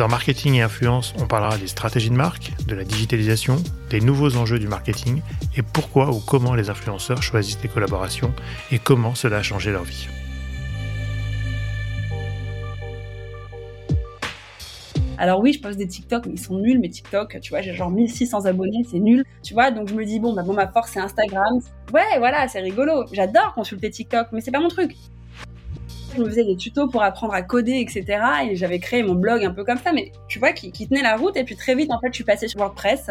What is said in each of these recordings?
Dans Marketing et Influence, on parlera des stratégies de marque, de la digitalisation, des nouveaux enjeux du marketing et pourquoi ou comment les influenceurs choisissent les collaborations et comment cela a changé leur vie. Alors oui, je poste des TikTok, mais ils sont nuls, mes TikTok. Tu vois, j'ai genre 1600 abonnés, c'est nul. Tu vois, donc je me dis, bon, bah, bon, ma force, c'est Instagram. Ouais, voilà, c'est rigolo. J'adore consulter TikTok, mais c'est pas mon truc je me faisais des tutos pour apprendre à coder, etc. Et j'avais créé mon blog un peu comme ça, mais tu vois, qui, tenait la route. Et puis très vite, en fait, je suis passée sur WordPress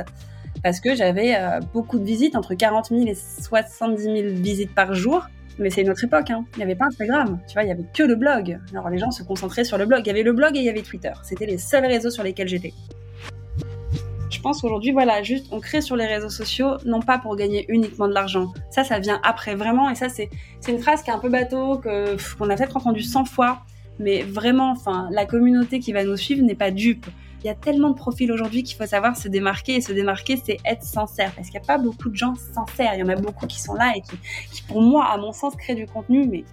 parce que j'avais euh, beaucoup de visites, entre 40 000 et 70 000 visites par jour. Mais c'est une autre époque, hein. il n'y avait pas Instagram, tu vois, il y avait que le blog. Alors les gens se concentraient sur le blog. Il y avait le blog et il y avait Twitter. C'était les seuls réseaux sur lesquels j'étais. Je pense qu'aujourd'hui, voilà, juste on crée sur les réseaux sociaux, non pas pour gagner uniquement de l'argent. Ça, ça vient après vraiment. Et ça, c'est une phrase qui est un peu bateau, qu'on a peut-être entendu 100 fois. Mais vraiment, enfin, la communauté qui va nous suivre n'est pas dupe. Il y a tellement de profils aujourd'hui qu'il faut savoir se démarquer. Et se démarquer, c'est être sincère. Parce qu'il n'y a pas beaucoup de gens sincères. Il y en a beaucoup qui sont là et qui, qui pour moi, à mon sens, créent du contenu, mais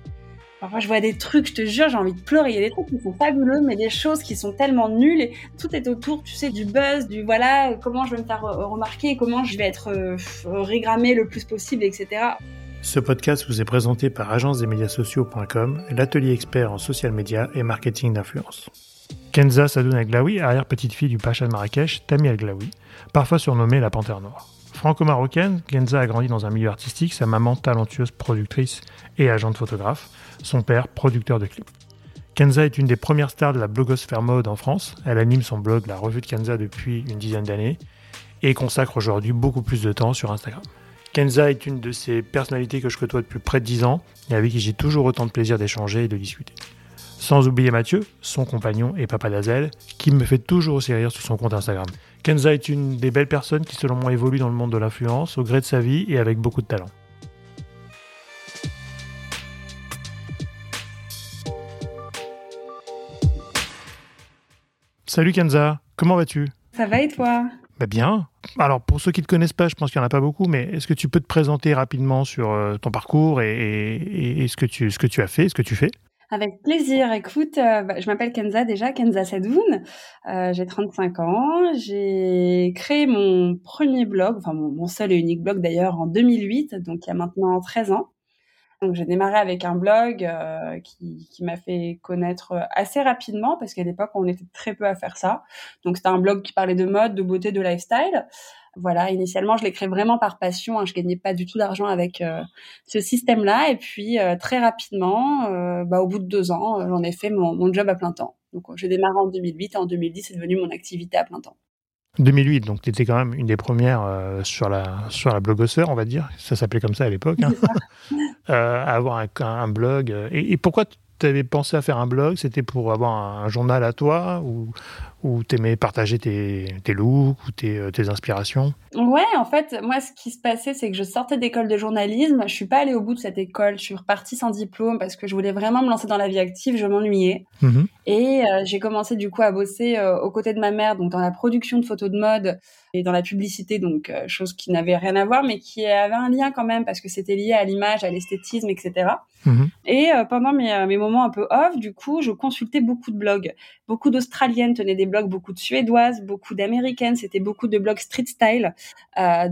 Parfois, je vois des trucs, je te jure, j'ai envie de pleurer. Il y a des trucs qui sont fabuleux, mais des choses qui sont tellement nulles. Et tout est autour, tu sais, du buzz, du voilà, comment je vais me faire remarquer, comment je vais être euh, régrammé le plus possible, etc. Ce podcast vous est présenté par agence des médias sociaux.com, l'atelier expert en social media et marketing d'influence. Kenza Sadoun Aglaoui, arrière-petite-fille du Pacha de Marrakech, Tami Aglaoui, parfois surnommée la Panthère Noire. Franco-marocaine, Kenza a grandi dans un milieu artistique, sa maman talentueuse productrice et agente photographe son père producteur de clips. Kenza est une des premières stars de la blogosphère mode en France. Elle anime son blog La Revue de Kenza depuis une dizaine d'années et consacre aujourd'hui beaucoup plus de temps sur Instagram. Kenza est une de ces personnalités que je côtoie depuis près de 10 ans et avec qui j'ai toujours autant de plaisir d'échanger et de discuter. Sans oublier Mathieu, son compagnon et papa d'Azel, qui me fait toujours aussi rire sur son compte Instagram. Kenza est une des belles personnes qui selon moi évolue dans le monde de l'influence au gré de sa vie et avec beaucoup de talent. Salut Kenza, comment vas-tu? Ça va et toi? Bah Bien. Alors pour ceux qui ne te connaissent pas, je pense qu'il n'y en a pas beaucoup, mais est-ce que tu peux te présenter rapidement sur euh, ton parcours et, ce, que tu, ce que tu as fait, ce que tu fais? Avec plaisir. Écoute, euh, bah, je m'appelle Kenza déjà, Kenza Sadoun. Euh, j'ai 35 ans. J'ai créé mon premier blog, enfin mon, mon seul et unique blog d'ailleurs en 2008, donc il y a maintenant 13 ans. Donc j'ai démarré avec un blog euh, qui, qui m'a fait connaître assez rapidement parce qu'à l'époque on était très peu à faire ça. Donc c'était un blog qui parlait de mode, de beauté, de lifestyle. Voilà, initialement je l'ai créé vraiment par passion. Hein, je gagnais pas du tout d'argent avec euh, ce système-là. Et puis très rapidement, bah, au bout de deux ans, j'en ai fait mon, mon, job à plein temps. Donc j'ai démarré en 2008 et en 2010 c'est devenu mon activité à plein temps. 2008, donc tu étais quand même une des premières euh, sur, la, sur la blogosphère, on va dire. Ça s'appelait comme ça à l'époque. Hein. euh, avoir un, un blog. Et, et pourquoi tu avais pensé à faire un blog C'était pour avoir un, journal à toi ou, ou t'aimais partager tes, tes looks ou tes, euh, tes, inspirations? Ouais, en fait, moi, ce qui se passait, c'est que je sortais d'école de journalisme. Je suis pas allée au bout de cette école. Je suis repartie sans diplôme parce que je voulais vraiment me lancer dans la vie active. Je m'ennuyais. Mmh et euh, j'ai commencé du coup à bosser euh, aux côtés de ma mère, donc dans la production de photos de mode et dans la publicité, donc euh, chose qui n'avait rien à voir, mais qui avait un lien quand même parce que c'était lié à l'image, à l'esthétisme, etc. Et mmh pendant mes, mes moments un peu off, du coup, je consultais beaucoup de blogs. Beaucoup d'Australiennes tenaient des blogs, beaucoup de Suédoises, beaucoup d'Américaines. C'était beaucoup de blogs street style,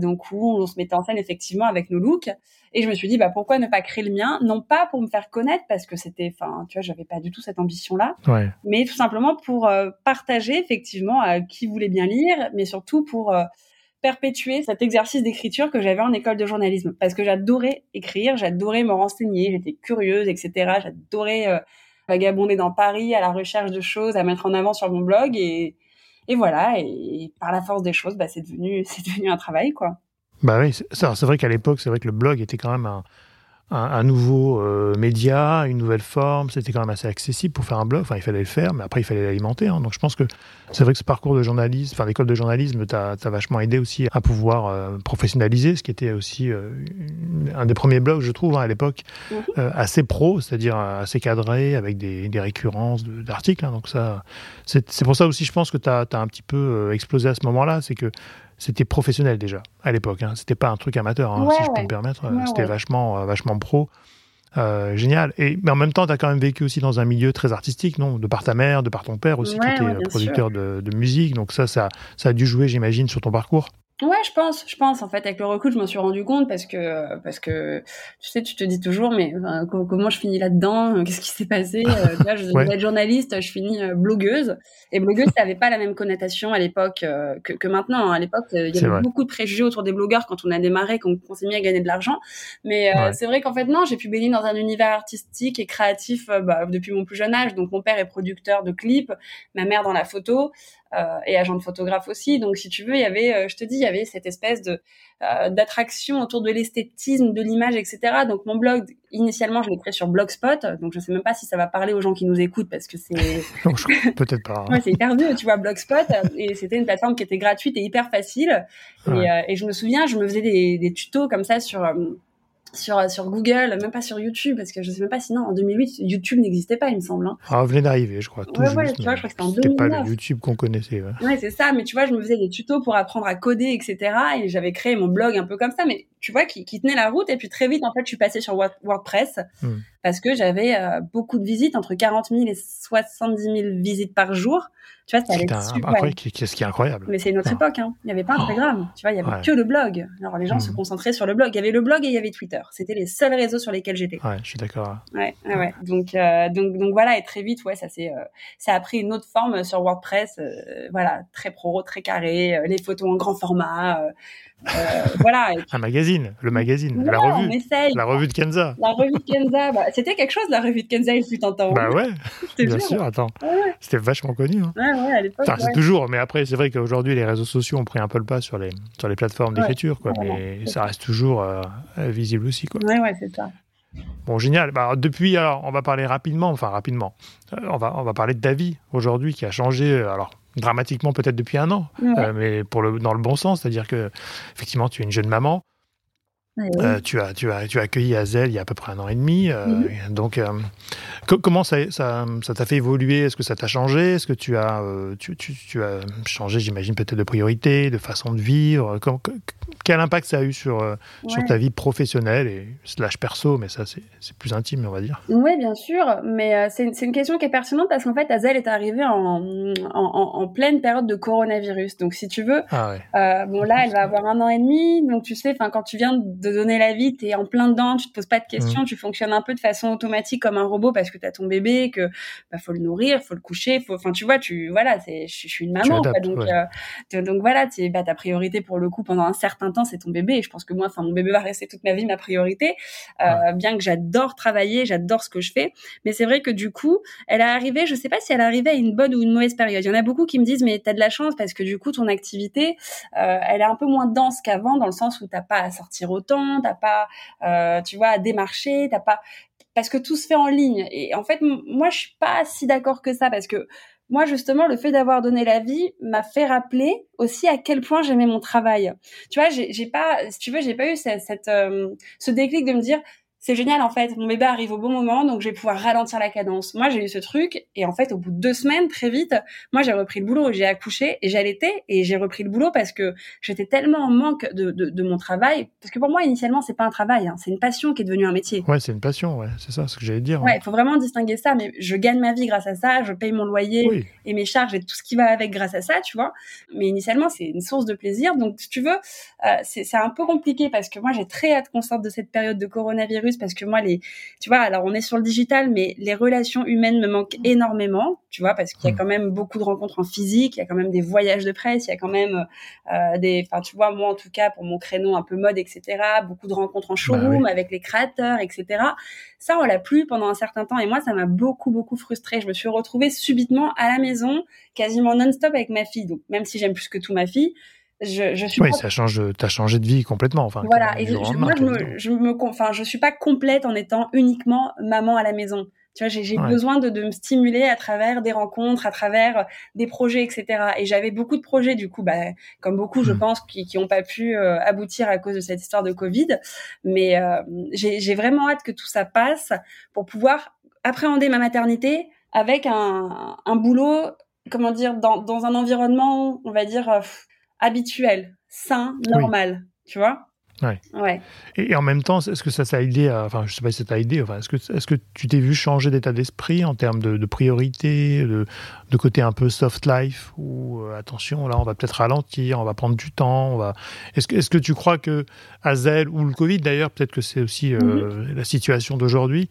donc où on se mettait en scène effectivement avec nos looks. Et je me suis dit, bah, pourquoi ne pas créer le mien? Non pas pour me faire connaître, parce que c'était, enfin, tu vois, j'avais pas du tout cette ambition-là, mais tout simplement pour euh, partager effectivement à qui voulait bien lire, mais surtout pour euh, perpétuer cet exercice d'écriture que j'avais en école de journalisme, parce que j'adorais écrire, j'adorais me renseigner, j'étais curieuse, etc. J'adorais euh, vagabonder dans Paris à la recherche de choses à mettre en avant sur mon blog et, et voilà. Et, par la force des choses, bah, c'est devenu, c'est devenu un travail, quoi. Bah oui, c'est vrai qu'à l'époque, c'est vrai que le blog était quand même un, nouveau euh, média, une nouvelle forme. C'était quand même assez accessible pour faire un blog. Enfin, il fallait le faire, mais après, il fallait l'alimenter. Hein. Donc, je pense que c'est vrai que ce parcours de journalisme, enfin, l'école de journalisme, t'a vachement aidé aussi à pouvoir euh, professionnaliser, ce qui était aussi euh, un des premiers blogs, je trouve, hein, à l'époque, mhm. assez pro, c'est-à-dire assez cadré, avec des, des récurrences d'articles. Hein. Donc, ça, c'est pour ça aussi, je pense que tu as, as, un petit peu explosé à ce moment-là. C'est que c'était professionnel déjà à l'époque. Hein. C'était pas un truc amateur, hein, si je peux me permettre. c'était vachement, euh, vachement pro. Euh, génial. Et mais en même temps, tu as quand même vécu aussi dans un milieu très artistique, non? De par ta mère, de par ton père aussi, qui était producteur de, de, musique. Donc ça, ça, ça a dû jouer, j'imagine, sur ton parcours? Ouais, je pense, je pense. En fait, avec le recul, je m'en suis rendu compte parce que, parce que, tu sais, tu te dis toujours, mais comment je finis là-dedans Qu'est-ce qui s'est passé euh, Là, je vais être journaliste, je finis euh, blogueuse. Et blogueuse, ça n'avait pas la même connotation à l'époque euh, que, que, maintenant. À l'époque, il y avait beaucoup de préjugés autour des blogueurs quand on a démarré, quand on s'est mis à gagner de l'argent. Mais c'est vrai qu'en fait, non, j'ai pu baigner dans un univers artistique et créatif bah, depuis mon plus jeune âge. Donc, mon père est producteur de clips, ma mère dans la photo. Euh, et agent de photographe aussi. Donc, si tu veux, il y avait, euh, je te dis, il y avait cette espèce de euh, d'attraction autour de l'esthétisme, de l'image, etc. Donc, mon blog, initialement, je l'ai créé sur Blogspot. Donc, je sais même pas si ça va parler aux gens qui nous écoutent parce que c'est peut-être pas. Hein. ouais, c'est hyper vieux, tu vois, Blogspot. et c'était une plateforme qui était gratuite et hyper facile. Et, et, je me souviens, je me faisais des, des tutos comme ça sur sur, sur Google, même pas sur YouTube, parce que je sais même pas sinon en 2008 YouTube n'existait pas, il me semble. Hein. Ah, venait d'arriver, je crois. Tout ouais, ouais, tu vois, je crois que c'était en 2009. pas le YouTube qu'on connaissait. Ouais. ouais c'est ça, mais tu vois, je me faisais des tutos pour apprendre à coder, etc. Et j'avais créé mon blog un peu comme ça, mais tu vois, qui, qui tenait la route. Et puis très vite, en fait, je suis passée sur WordPress hmm. parce que j'avais euh, beaucoup de visites, entre 40 000 et 70 000 visites par jour. Tu vois, ça allait super. Qu'est-ce qui est incroyable. Mais c'est une autre époque. Hein. Il n'y avait pas Instagram. Tu vois, il y avait que le blog. Alors les gens se hmm. concentraient sur le blog. Il y avait le blog et il y avait Twitter. C'était les seuls réseaux sur lesquels j'étais. Ouais, je suis d'accord. Ouais, ouais, Donc, euh, donc, donc voilà. Et très vite, ouais, ça c'est, euh, ça a pris une autre forme sur WordPress. voilà, très pro, très carré, les photos en grand format. Euh, voilà. Un magazine, le magazine, la revue. La revue de Kenza. La revue de Kenza, bah, c'était quelque chose la revue de Kenza il fut un temps. Bah ouais, bien sûr, attends. C'était vachement connu. Hein. Ouais, ouais, à l'époque. c'est toujours, mais après, c'est vrai qu'aujourd'hui, les réseaux sociaux ont pris un peu le pas sur les, sur les plateformes d'écriture, quoi. mais ça reste toujours euh, visible aussi, quoi. Ouais, ouais, c'est ça. Bon, génial. Bah, depuis, alors, on va parler rapidement, enfin rapidement. Euh, on, va, on va parler de ta vie aujourd'hui qui a changé. Alors, dramatiquement peut-être depuis un an, euh, mais pour le, dans le bon sens, c'est-à-dire que effectivement tu es une jeune maman, euh, tu, as, tu, as, tu as accueilli Azel il y a à peu près un an et demi. Euh, mhm. Donc, euh, comment ça ça, ça t'a fait évoluer? Est-ce que ça t'a changé? Est-ce que tu as, tu, tu, tu as changé, j'imagine, peut-être de priorité, de façon de vivre? Quel impact ça a eu sur, sur ta vie professionnelle et slash perso? Mais ça, c'est plus intime, on va dire. Oui, bien sûr. Mais c'est une question qui est pertinente parce qu'en fait, Azel est arrivée en, en, en, pleine période de coronavirus. Donc, si tu veux, ah bon, là, elle va avoir un an et demi. Donc, tu sais, quand tu viens de de donner la vie, tu es en plein dedans, tu te poses pas de questions, mmh. tu fonctionnes un peu de façon automatique comme un robot parce que tu as ton bébé, que bah, faut le nourrir, faut le coucher, faut enfin tu vois, tu voilà, c'est je, suis une maman donc euh, donc voilà, tu bah ta priorité pour le coup pendant un certain temps, c'est ton bébé. Et je pense que moi enfin mon bébé va rester toute ma vie ma priorité euh, bien que j'adore travailler, j'adore ce que je fais, mais c'est vrai que du coup, elle est arrivée, je sais pas si elle est arrivée à une bonne ou une mauvaise période. Il y en a beaucoup qui me disent mais tu as de la chance parce que du coup ton activité euh, elle est un peu moins dense qu'avant dans le sens où t'as pas à sortir autant t'as pas, euh, tu vois, à démarcher, t'as pas, parce que tout se fait en ligne. Et en fait, moi, je suis pas si d'accord que ça parce que moi, justement, le fait d'avoir donné la vie m'a fait rappeler aussi à quel point j'aimais mon travail. Tu vois, j'ai pas, si tu veux, j'ai pas eu cette, euh, ce déclic de me dire c'est génial en fait. Mon bébé arrive au bon moment, donc je vais pouvoir ralentir la cadence. Moi, j'ai eu ce truc et en fait, au bout de deux semaines, très vite, moi j'ai repris le boulot, j'ai accouché et j'allaitais et j'ai repris le boulot parce que j'étais tellement en manque de, de, de, mon travail. Parce que pour moi, initialement, c'est pas un travail, hein, c'est une passion qui est devenue un métier. Ouais, c'est une passion, ouais, c'est ça, ce que j'allais dire. Ouais, il faut vraiment distinguer ça. Mais je gagne ma vie grâce à ça, je paye mon loyer et mes charges et tout ce qui va avec grâce à ça, tu vois. Mais initialement, c'est une source de plaisir. Donc, si tu veux, euh, c'est un peu compliqué parce que moi, j'ai très hâte qu'on sorte de cette période de coronavirus parce que moi, les tu vois, alors on est sur le digital, mais les relations humaines me manquent énormément, tu vois, parce qu'il y a mm. quand même beaucoup de rencontres en physique, il y a quand même des voyages de presse, il y a quand même euh, des, enfin, tu vois, moi en tout cas pour mon créneau un peu mode, etc., beaucoup de rencontres en bah showroom avec les créateurs, etc. Ça, on l'a plus pendant un certain temps, et moi, ça m'a beaucoup, beaucoup frustrée. Je me suis retrouvée subitement à la maison, quasiment non-stop avec ma fille. Donc, même si j'aime plus que tout ma fille, Je, je suis oui, ça change, t'as changé de vie complètement. Enfin, voilà. Et je, moi, je me, je me, enfin, je suis pas complète en étant uniquement maman à la maison. Tu vois, j'ai besoin de, de, me stimuler à travers des rencontres, à travers des projets, etc. Et j'avais beaucoup de projets, du coup, bah, comme beaucoup, je mmh. pense, qui n'ont pas pu euh, aboutir à cause de cette histoire de Covid. Mais euh, j'ai vraiment hâte que tout ça passe pour pouvoir appréhender ma maternité avec un, un boulot, comment dire, dans, dans, un environnement, on va dire, euh, habituel, sain, normal. Tu vois? Ouais. ouais. Et, en même temps, est-ce que ça t'a aidé à, Enfin, je sais pas si ça t'a aidé. Enfin, est-ce que, est-ce que tu t'es vu changer d'état d'esprit en termes de, de priorité, de, de, côté un peu soft life ou euh, attention, là, on va peut-être ralentir, on va prendre du temps. On va... Est-ce que, est-ce que tu crois que Hazel ou le Covid, d'ailleurs, peut-être que c'est aussi euh, mm-hmm. la situation d'aujourd'hui,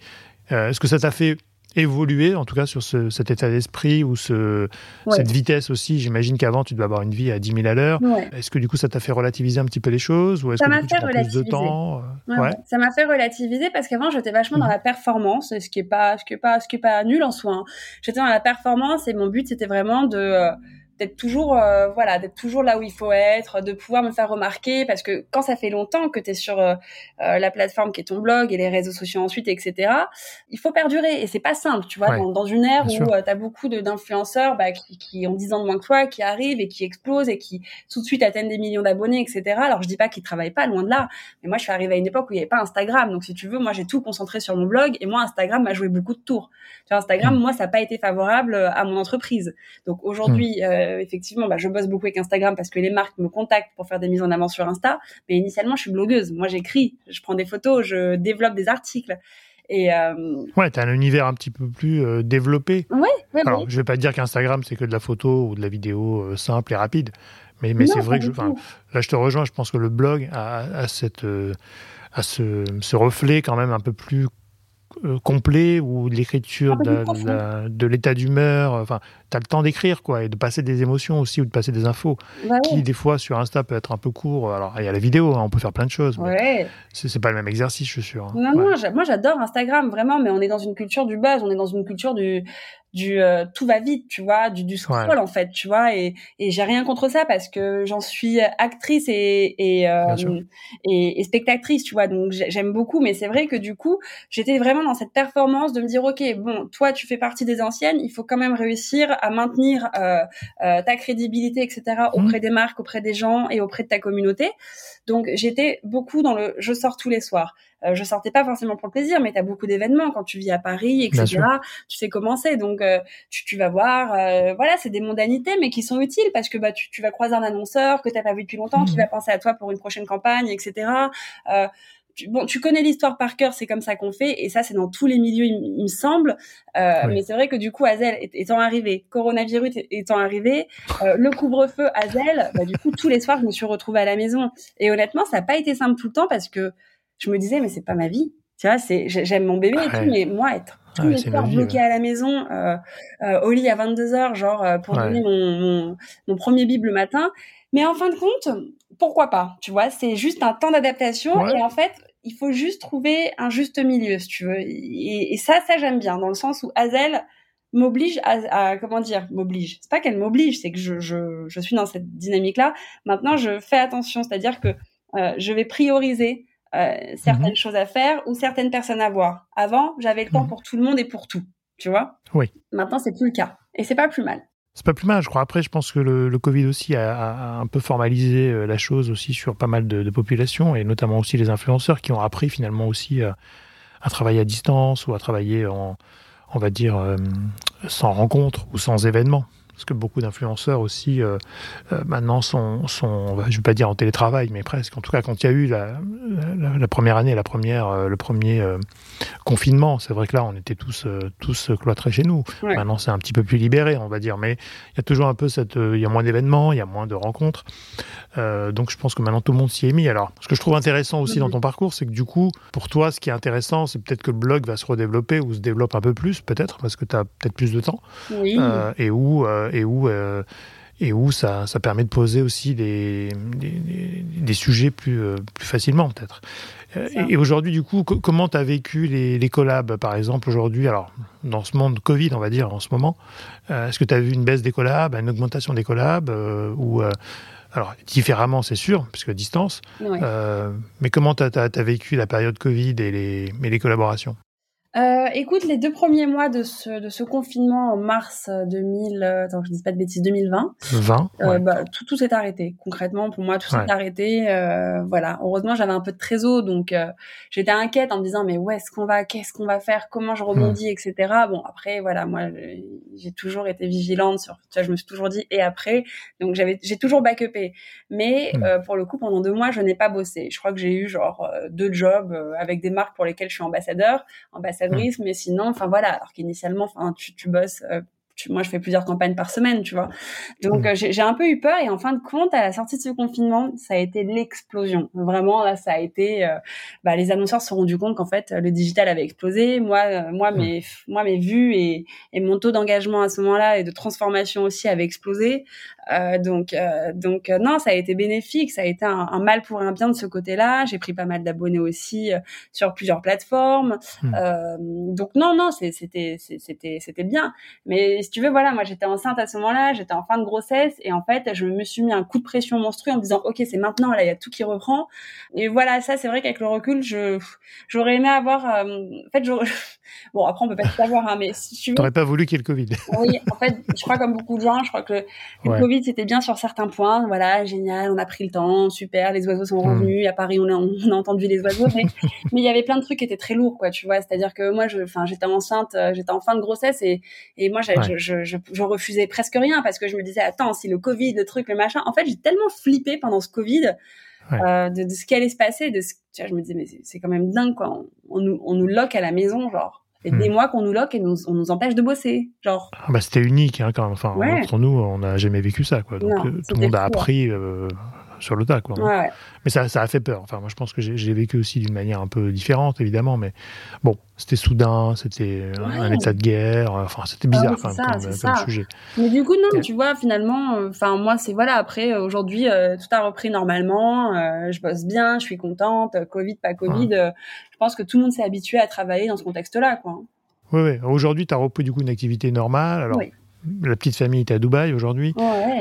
euh, est-ce que ça t'a fait évoluer, en tout cas sur ce, cet état d'esprit ou ce, cette vitesse aussi. J'imagine qu'avant, tu dois avoir une vie à 10 000 à l'heure. Est-ce que du coup, ça t'a fait relativiser un petit peu les choses ou est-ce que tu prends plus de temps Ça m'a fait relativiser parce qu'avant, j'étais vachement dans mhm. la performance, ce qui est pas, ce qui est pas, ce qui est pas nul en soi. Hein. J'étais dans la performance et mon but, c'était vraiment de euh, d'être toujours euh, voilà d'être toujours là où il faut être de pouvoir me faire remarquer parce que quand ça fait longtemps que tu es sur euh, euh, la plateforme qui est ton blog et les réseaux sociaux ensuite etc il faut perdurer et c'est pas simple tu vois dans, une ère où tu as beaucoup d'influenceurs bah, qui, qui, ont 10 ans de moins que toi qui arrivent et qui explosent et qui tout de suite atteignent des millions d'abonnés etc alors je dis pas qu'ils travaillent pas loin de là mais moi je suis arrivée à une époque où il y avait pas Instagram. Donc si tu veux moi j'ai tout concentré sur mon blog et moi Instagram m'a joué beaucoup de tours. Tu vois, Instagram mmh. moi ça n'a pas été favorable à mon entreprise. Donc aujourd'hui mmh. Euh, effectivement, bah, je bosse beaucoup avec Instagram parce que les marques me contactent pour faire des mises en avant sur Insta. Mais initialement, je suis blogueuse. Moi, j'écris, je prends des photos, je développe des articles. Et euh... Ouais, tu as un univers un petit peu plus euh, développé. Ouais, ouais, Alors, je vais pas dire qu'Instagram, c'est que de la photo ou de la vidéo euh, simple et rapide. Mais, mais c'est vrai que je, là, je te rejoins. Je pense que le blog a, cette, a ce, ce, reflet quand même un peu plus complet ou l'écriture de, l'état d'humeur. Enfin, tu as le temps d'écrire quoi et de passer des émotions aussi ou de passer des infos bah qui des fois sur Insta peut être un peu court. Alors il y a la vidéo, hein, on peut faire plein de choses. Ouais. C'est pas le même exercice, je suis sûr. Hein. Non, non, moi j'adore Instagram vraiment, mais on est dans une culture du buzz, on est dans une culture du du euh, tout va vite, tu vois, du, du scroll en fait, tu vois, et, et j'ai rien contre ça parce que j'en suis actrice et et, euh, et, et, spectatrice, tu vois, donc j'aime beaucoup, mais c'est vrai que du coup, j'étais vraiment dans cette performance de me dire, ok, bon, toi tu fais partie des anciennes, il faut quand même réussir à maintenir euh, euh ta crédibilité, etc. Mmh. auprès des marques, auprès des gens et auprès de ta communauté. Donc j'étais beaucoup dans le, je sors tous les soirs. Euh, je sortais pas forcément pour le plaisir, mais tu as beaucoup d'événements quand tu vis à Paris, etc. Tu sais comment c'est, donc euh, tu, tu, vas voir. Euh, voilà, c'est des mondanités, mais qui sont utiles parce que bah tu, tu vas croiser un annonceur que t'as pas vu depuis longtemps, qui mmh. va penser à toi pour une prochaine campagne, etc. Tu, bon, tu connais l'histoire par cœur, c'est comme ça qu'on fait, et ça, c'est dans tous les milieux, il, me semble. Euh, Mais c'est vrai que du coup, Azel étant arrivé, coronavirus étant arrivé, euh, le couvre-feu Azel, bah, du coup, tous les soirs, je me suis retrouvée à la maison. Et honnêtement, ça n'a pas été simple tout le temps parce que je me disais, mais c'est pas ma vie. Tu vois, c'est, j'aime mon bébé et tout, mais moi, être les soirs bloqué à la maison, euh, euh, au lit à 22 heures, genre, euh, pour donner mon, mon, mon, premier bible le matin. Mais en fin de compte, pourquoi pas Tu vois, c'est juste un temps d'adaptation et en fait, il faut juste trouver un juste milieu, si tu veux. Et, et ça, ça j'aime bien, dans le sens où Hazel m'oblige à, à, comment dire m'oblige c'est pas qu'elle m'oblige c'est que je, je, je suis dans cette dynamique là maintenant je fais attention c'est à dire que euh, je vais prioriser euh, certaines mhm. choses à faire ou certaines personnes à voir. Avant, j'avais le temps mhm. pour tout le monde et pour tout, tu vois? Oui. Maintenant, c'est plus le cas. Et c'est pas plus mal. C'est pas plus mal, je crois. Après, je pense que le, Covid aussi a, un peu formalisé euh, la chose aussi sur pas mal de, populations et notamment aussi les influenceurs qui ont appris finalement aussi à, travailler à distance ou à travailler en, on va dire, euh, sans rencontre ou sans événement parce que beaucoup d'influenceurs aussi euh, euh, maintenant sont, sont, je ne vais pas dire en télétravail, mais presque. En tout cas, quand il y a eu la, la, première année, la première, euh, le premier confinement, c'est vrai que là, on était tous, tous cloîtrés chez nous. Maintenant, c'est un petit peu plus libéré, on va dire, mais il y a toujours un peu cette, il y a moins d'événements, il y a moins de rencontres. donc, je pense que maintenant tout le monde s'y est mis. Alors, ce que je trouve intéressant aussi dans ton parcours, c'est que du coup, pour toi, ce qui est intéressant, c'est peut-être que le blog va se redévelopper ou se développe un peu plus, peut-être, parce que tu as peut-être plus de temps, et où et où euh, et où ça, ça, permet de poser aussi des, des, des sujets plus, euh, plus facilement peut-être. Et, aujourd'hui, du coup, comment tu as vécu les, les, collabs, par exemple, aujourd'hui? Alors, dans ce monde Covid, on va dire, en ce moment, est-ce que tu as vu une baisse des collabs, une augmentation des collabs ou, alors différemment, c'est sûr, puisque distance. mais comment tu as, vécu la période Covid et les, et les collaborations? Euh, écoute, les deux premiers mois de ce, de ce confinement en mars 2000, euh, attends, je dis pas de bêtises, 2020. 20. Euh, bah, tout, tout s'est arrêté. Concrètement, pour moi, tout s'est arrêté. Euh, voilà. Heureusement, j'avais un peu de trésor, donc euh, j'étais inquiète en me disant, mais où est-ce qu'on va, qu'est-ce qu'on va faire, comment je rebondis, etc. Bon, après, voilà, moi, j'ai toujours été vigilante sur, tu vois, je me suis toujours dit et après, donc j'avais, j'ai toujours backupé. Mais hmm. pour le coup, pendant deux mois, je n'ai pas bossé. Je crois que j'ai eu genre deux jobs avec des marques pour lesquelles je suis ambassadeur, ambassadeur mais sinon, enfin voilà, alors qu'initialement, enfin tu, tu bosses moi, je fais plusieurs campagnes par semaine, tu vois. Donc, mm. euh, j'ai un peu eu peur et en fin de compte, à la sortie de ce confinement, ça a été l'explosion. Vraiment, là, ça a été. Euh, bah, les annonceurs se sont rendus compte qu'en fait, le digital avait explosé. Moi, euh, moi, mm. mes, moi, mes vues et, et mon taux d'engagement à ce moment-là et de transformation aussi avait explosé. donc, donc, non, ça a été bénéfique. Ça a été un, un mal pour un bien de ce côté-là. J'ai pris pas mal d'abonnés aussi sur plusieurs plateformes. Mm. donc, non, non, c'était, c'était, c'était bien. Mais si tu veux, voilà, moi j'étais enceinte à ce moment-là, j'étais en fin de grossesse et en fait je me suis mis un coup de pression monstrueux en me disant ok c'est maintenant là il y a tout qui reprend. Et voilà ça c'est vrai qu'avec le recul je j'aurais aimé avoir euh, en fait bon après on peut pas tout savoir hein, mais si tu t'aurais pas voulu qu'il y ait le Covid. Oui en fait je crois comme beaucoup de gens je crois que le, Covid c'était bien sur certains points. Voilà génial on a pris le temps super les oiseaux sont hmm. revenus. À Paris on a, on a entendu les oiseaux mais il y avait plein de trucs qui étaient très lourds quoi tu vois. C'est-à-dire que moi je j'étais enceinte euh, j'étais en fin de grossesse et et moi j'avais je, je, je, refusais presque rien parce que je me disais attends si le Covid le truc le machin. En fait j'ai tellement flippé pendant ce Covid euh, de, de, ce qui allait se passer de ce, tu vois, je me disais mais c'est quand même dingue quoi. On, nous on nous loque à la maison genre. Et des hmm. mois qu'on nous loque et nous, on nous empêche de bosser genre. Ah bah c'était unique hein, quand même. enfin entre nous on n'a jamais vécu ça quoi. Donc euh, tout le monde a appris euh, sur le tas, quoi. Mais ça, ça a fait peur. Enfin, moi, je pense que j'ai vécu aussi d'une manière un peu différente, évidemment, mais bon, c'était soudain, c'était un état de guerre. Enfin, c'était bizarre ah quand même comme, sujet. Mais du coup, non, tu vois, finalement, euh, enfin, moi, c'est voilà. Après, euh, aujourd'hui, euh, tout a repris normalement. je bosse bien, je suis contente. Covid, pas Covid. je pense que tout le monde s'est habitué à travailler dans ce contexte-là, quoi. Oui, oui. Aujourd'hui, tu as repris du coup une activité normale. Alors, oui la petite famille est à Dubaï aujourd'hui.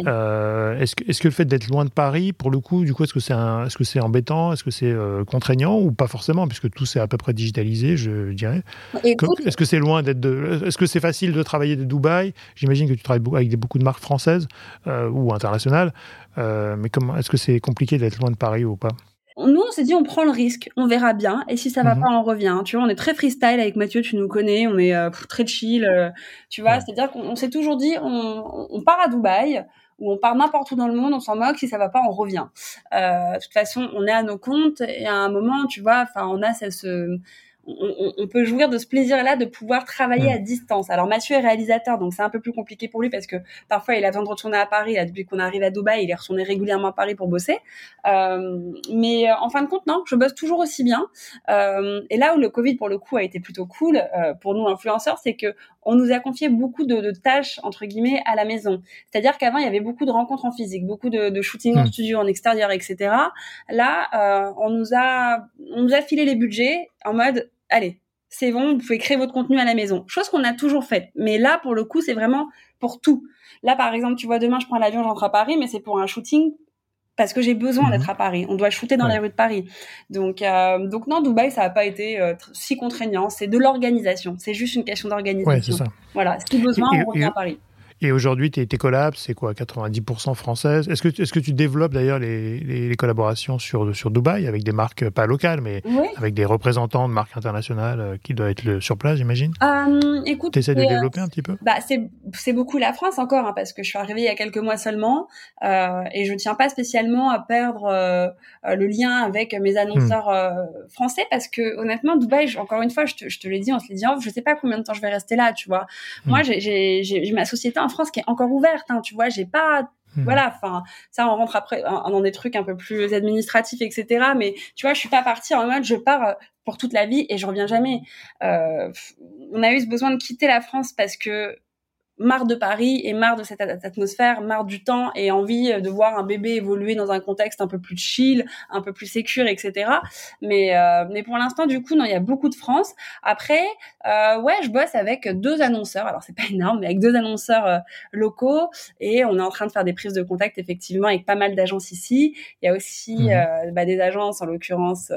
Euh, est-ce que, le fait d'être loin de Paris, pour le coup, du coup, est-ce que c'est est -ce c'est embêtant Est-ce que c'est euh, contraignant ou pas forcément, puisque tout c'est à peu près digitalisé, je dirais Est-ce que c'est loin d'être Est-ce que c'est facile de travailler de Dubaï? J'imagine que tu travailles avec beaucoup de marques françaises euh, ou internationales. mais comment Est-ce que c'est compliqué d'être loin de Paris ou pas? Nous, on s'est dit, on prend le risque, on verra bien, et si ça va mhm. pas, on revient. Tu vois, on est très freestyle avec Mathieu, tu nous connais, on est euh, très chill, euh, tu vois. C'est-à-dire qu'on s'est toujours dit, on, on, part à Dubaï ou on part n'importe où dans le monde, on s'en moque, si ça va pas, on revient. Euh, de toute façon, on est à nos comptes, et à un moment, tu vois, enfin, on a ce on, on, peut jouir de ce plaisir-là de pouvoir travailler à distance. Alors Mathieu est réalisateur, donc c'est un peu plus compliqué pour lui parce que parfois il attend de retourner à Paris. Là, depuis qu'on arrive à Dubaï, il est retourné régulièrement à Paris pour bosser. Euh, mais euh, en fin de compte, non, je bosse toujours aussi bien. Euh, et là où le Covid pour le coup a été plutôt cool euh, pour nous influenceurs, c'est que on nous a confié beaucoup de, de tâches entre guillemets à la maison. C'est-à-dire qu'avant il y avait beaucoup de rencontres en physique, beaucoup de, de shooting en hmm. studio, en extérieur, etc. Là, euh, on nous a on nous a filé les budgets en mode allez, c'est bon, vous pouvez créer votre contenu à la maison. Chose qu'on a toujours faite. Mais là, pour le coup, c'est vraiment pour tout. Là, par exemple, tu vois, demain, je prends l'avion, j'entre à Paris, mais c'est pour un shooting parce que j'ai besoin d'être mhm. à Paris. On doit shooter dans la rue de Paris. Donc, euh, donc non, Dubaï, ça n'a pas été euh, si contraignant. C'est de l'organisation. C'est juste une question d'organisation. Ouais, c'est ça. Voilà, si besoin, on revient à Paris. Et aujourd'hui, tes, tes collabs, c'est quoi 90% françaises Est-ce que, est que tu développes d'ailleurs les, les, collaborations sur, sur Dubaï avec des marques pas locales, mais avec des représentants de marques internationales euh, qui doivent être le, sur place, j'imagine? Euh, Écoute, tu essaies de développer un petit peu? bah, C'est beaucoup la France encore, hein, parce que je suis arrivée il y a quelques mois seulement euh, et je tiens pas spécialement à perdre euh, le lien avec mes annonceurs hmm. français parce que honnêtement, Dubaï, encore une fois, je te, je te l'ai dit, on se l'est dit, je sais pas combien de temps je vais rester là, tu vois. Hmm. Moi, j'ai ma société en France qui est encore ouverte. Hein, tu vois, j'ai pas hmm. voilà, enfin, ça, on rentre après dans des trucs un peu plus administratifs, etc. Mais tu vois, je suis pas partie en mode je pars euh, pour toute la vie et je reviens jamais. Euh, on a eu ce besoin de quitter la France parce que marre de Paris et marre de cette atmosphère, marre du temps et envie de voir un bébé évoluer dans un contexte un peu plus chill, un peu plus sécure, etc. Mais euh, mais pour l'instant, du coup, non, il y a beaucoup de France. Après, euh, ouais, je bosse avec deux annonceurs. Alors c'est pas énorme, mais avec deux annonceurs euh, locaux et on est en train de faire des prises de contact effectivement avec pas mal d'agences ici. Il y a aussi mmh. euh, bah, des agences, en l'occurrence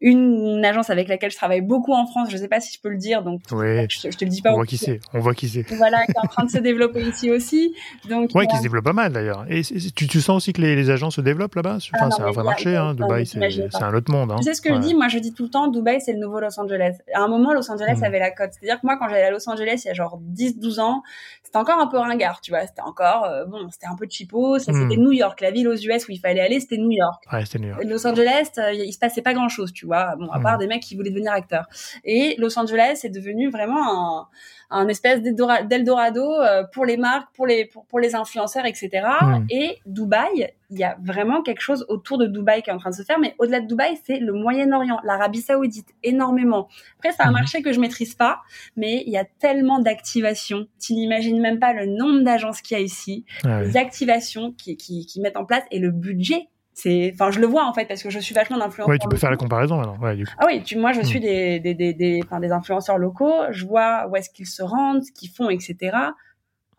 une, agence avec laquelle je travaille beaucoup en France, je sais pas si je peux le dire, donc je, te le dis pas. On voit qui c'est, on voit qui c'est. Voilà, qui est en train de se développer ici aussi. Donc, ouais, qui se développe pas mal d'ailleurs. Et tu, tu, sens aussi que les, les agences se développent là-bas? Enfin, C'est un vrai marché, hein, Dubaï, c'est un autre monde. Hein. Tu sais ce que je dis? Moi, je dis tout le temps, Dubaï, c'est le nouveau Los Angeles. À un moment, Los Angeles hmm. avait la cote. C'est-à-dire que moi, quand j'allais à Los Angeles il y a genre 10-12 ans, c'était encore un peu ringard, tu vois. C'était encore, euh, bon, c'était un peu cheapo. Ça, C'était. New York. La ville aux US où il fallait aller, c'était New York. Ouais, c'était New York. Los Angeles, euh, il se passait pas grand-chose, tu vois. Bon, à part hmm mecs qui voulaient devenir acteurs. Et Los Angeles est devenu vraiment un, un espèce d'Eldorado euh, pour les marques, pour les pour, pour les influenceurs, etc. Hmm. Et Dubaï, il y a vraiment quelque chose autour de Dubaï qui est en train de se faire. Mais au-delà de Dubaï, c'est le Moyen-Orient, l'Arabie Saoudite, énormément. Après, c'est un hmm. marché que je maîtrise pas, mais il y a tellement d'activations. Tu n'imagines même pas le nombre d'agences qu'il y a ici, ah les activations qui, qui, qui mettent en place et le budget c'est enfin je le vois en fait parce que je suis vachement d'influenceurs oui tu peux faire la comparaison maintenant ouais, ah oui tu, moi je suis hmm. des des des des, enfin, des influenceurs locaux je vois où est-ce qu'ils se rendent ce qu'ils font etc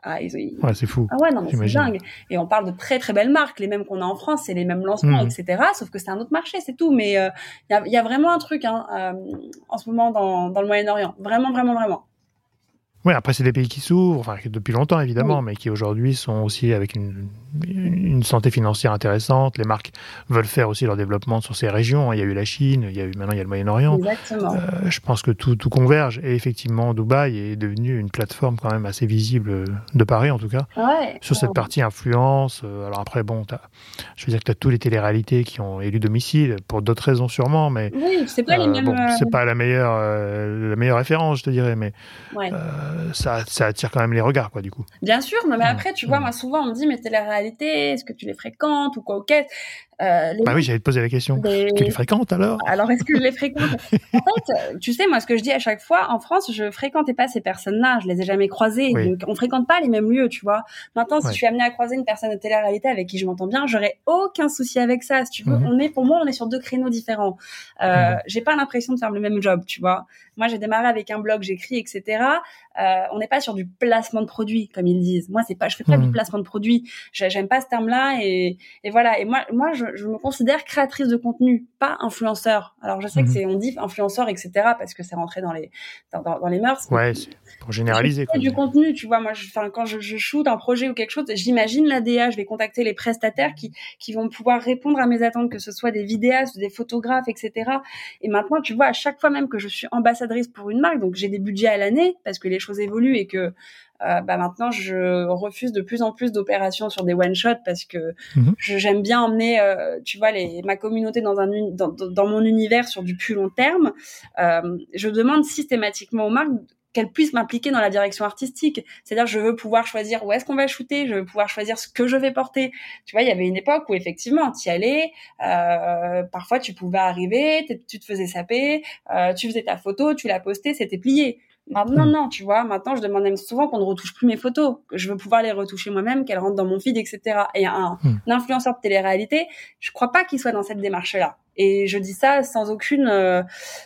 ah, ils, ouais, c'est fou. Ah ouais, non, c'est dingue. Et on parle de très très belles marques, les mêmes qu'on a en France, c'est les mêmes lancements, hmm. etc. Sauf que c'est un autre marché, c'est tout. Mais il euh, y, a, y, a, vraiment un truc hein, euh, en ce moment dans, dans le Moyen-Orient. Vraiment, vraiment, vraiment. Oui, après, c'est des pays qui s'ouvrent, enfin, depuis longtemps évidemment, mais qui aujourd'hui sont aussi avec une, une, santé financière intéressante. Les marques veulent faire aussi leur développement sur ces régions. Il y a eu la Chine, il y a eu maintenant il y a le Moyen-Orient. Exactement. Euh, je pense que tout, tout, converge. Et effectivement, Dubaï est devenu une plateforme quand même assez visible de Paris, en tout cas, ouais, sur cette partie influence. Euh, alors après, bon, je veux dire que tu as tous les téléréalités qui ont élu domicile, pour d'autres raisons sûrement, mais oui, c'est pas, les euh, bon, c'est pas la meilleure, la meilleure référence, je te dirais, mais ouais. Ça, ça, attire quand même les regards, quoi, du coup. Bien sûr, mais après, tu vois, moi, souvent, on me dit, mais télé-réalité, est-ce que tu les fréquentes ou quoi, ok. Euh, bah oui, j'allais te poser la question. Tu les fréquentes alors? Alors, est-ce que je les fréquente? En fait, tu sais, moi, ce que je dis à chaque fois, en France, je fréquentais pas ces personnes-là, je les ai jamais croisées. Donc, on fréquente pas les mêmes lieux, tu vois. Maintenant, si je suis amenée à croiser une personne de télé-réalité avec qui je m'entends bien, j'aurais aucun souci avec ça. Si tu veux, mhm. on est, pour moi, on est sur deux créneaux différents. Euh, mhm. J'ai pas l'impression de faire le même job, tu vois. Moi, j'ai démarré avec un blog, j'écris, etc. Euh, on n'est pas sur du placement de produits, comme ils disent. Moi, c'est pas, je fais pas du mhm. placement de produits. J'aime pas ce terme-là, et, et voilà. Et moi, moi, je, je, me considère créatrice de contenu, pas influenceur. Alors, je sais que mhm. c'est, on dit influenceur, etc. parce que c'est rentré dans les, dans, dans, les mœurs. Ouais, pour généraliser. Quoi. du contenu, tu vois. Moi, je, quand je, je shoot un projet ou quelque chose, j'imagine la DA, je vais contacter les prestataires qui, qui vont pouvoir répondre à mes attentes, que ce soit des vidéastes, des photographes, etc. Et maintenant, tu vois, à chaque fois même que je suis ambassadrice pour une marque, donc j'ai des budgets à l'année parce que les choses évoluent et que euh, bah maintenant je refuse de plus en plus d'opérations sur des one shot parce que mhm. j'aime bien emmener euh, tu vois les ma communauté dans un dans, dans mon univers sur du plus long terme euh, je demande systématiquement aux marques qu'elles puissent m'impliquer dans la direction artistique. C'est-à-dire, je veux pouvoir choisir où est-ce qu'on va shooter, je veux pouvoir choisir ce que je vais porter. Tu vois, il y avait une époque où effectivement, tu y allais, euh, parfois tu pouvais arriver, tu te faisais saper, euh, tu faisais ta photo, tu la postais, c'était plié. Maintenant, hmm. non, tu vois. Maintenant, je demande même souvent qu'on ne retouche plus mes photos, que je veux pouvoir les retoucher moi-même, qu'elles rentrent dans mon feed, etc. Et un, hmm. un influenceur de télé-réalité, je crois pas qu'il soit dans cette démarche-là. Et je dis ça sans aucune, euh,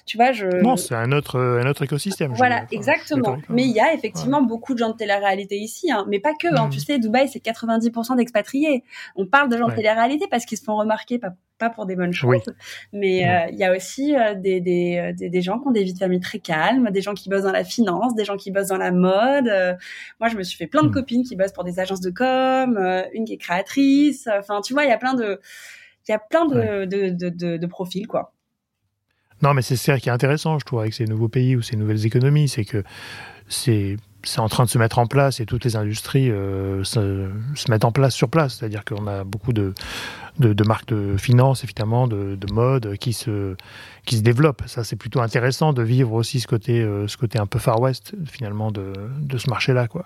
tu vois, je. Non, c'est un autre, un autre écosystème. Voilà, exactement. Mais il y a effectivement beaucoup de gens de télé-réalité ici, hein. mais pas que. Hein. Tu sais, Dubaï, c'est 90% d'expatriés. On parle de gens de télé-réalité parce qu'ils se font remarquer, pas, pas pour des bonnes choses. Mais euh, il y a aussi euh, des, des, des, gens qui ont des vies de famille très calmes, des gens qui bossent dans la finance, des gens qui bossent dans la mode. moi, je me suis fait plein de hmm. copines qui bossent pour des agences de com, une qui est créatrice. Enfin, tu vois, il y a plein de il y a plein de, de, de, de, profils, quoi. Non, mais c'est ça qui est intéressant, je trouve, avec ces nouveaux pays ou ces nouvelles économies, c'est que c'est c'est en train de se mettre en place et toutes les industries euh, se, se, mettent en place sur place. C'est-à-dire qu'on a beaucoup de, de, marques de finance, évidemment, de, de, mode qui se, qui se développent. Ça, c'est plutôt intéressant de vivre aussi ce côté, euh, ce côté un peu Far West, finalement, de, de ce marché-là. quoi.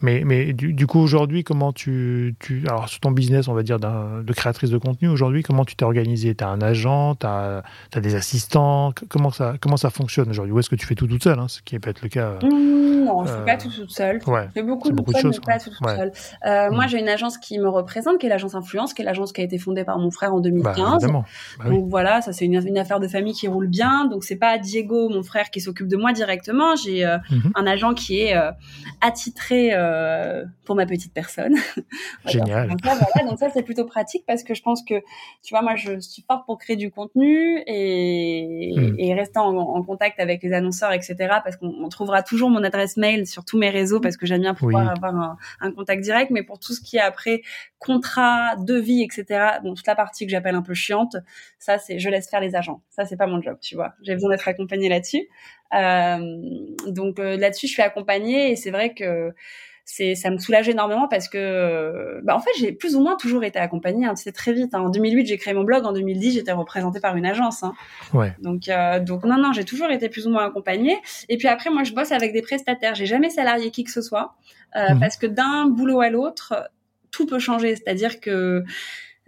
Mais, mais du, coup, aujourd'hui, comment tu, tu. Alors, sur ton business, on va dire, de créatrice de contenu, aujourd'hui, comment tu t'es organisé Tu as un agent Tu as, as, des assistants? Comment ça, comment ça fonctionne aujourd'hui? Ou est-ce que tu fais tout toute seule hein, Ce qui peut être le cas. Euh, mmh, non, je ne fais pas tout toute seule. Ouais, je fais beaucoup, de, choses, mais pas tout toute seule. Euh, Moi, mmh. j'ai une agence qui me représente, qui est l'agence Influence, qui est l'agence qui a été fondée par mon frère en 2015. Bah, bah, donc voilà, ça c'est une, une, affaire de famille qui roule bien. Donc c'est pas Diego, mon frère, qui s'occupe de moi directement. J'ai euh, mmh. un agent qui est attitré pour ma petite personne. Génial. donc, voilà, donc ça c'est plutôt pratique parce que je pense que, tu vois, moi je suis forte pour créer du contenu et, et rester en, contact avec les annonceurs, etc. Parce qu'on trouvera toujours mon adresse mail sur tous mes réseaux parce que j'aime bien pouvoir avoir un, contact direct. Mais pour tout ce qui est après contrat, devis, etc. Bon, toute la partie que j'appelle un peu chiante, ça c'est je laisse faire les agents. Ça c'est pas mon job, tu vois. J'ai besoin d'être accompagnée là-dessus. Euh, donc euh, là-dessus, je suis accompagnée et c'est vrai que c'est ça me soulage énormément parce que bah en fait j'ai plus ou moins toujours été accompagnée hein, c'est très vite hein. en 2008 j'ai créé mon blog en 2010 j'étais représentée par une agence hein. ouais. donc euh, donc non non j'ai toujours été plus ou moins accompagnée et puis après moi je bosse avec des prestataires j'ai jamais salarié qui que ce soit euh, mhm. parce que d'un boulot à l'autre tout peut changer c'est-à-dire que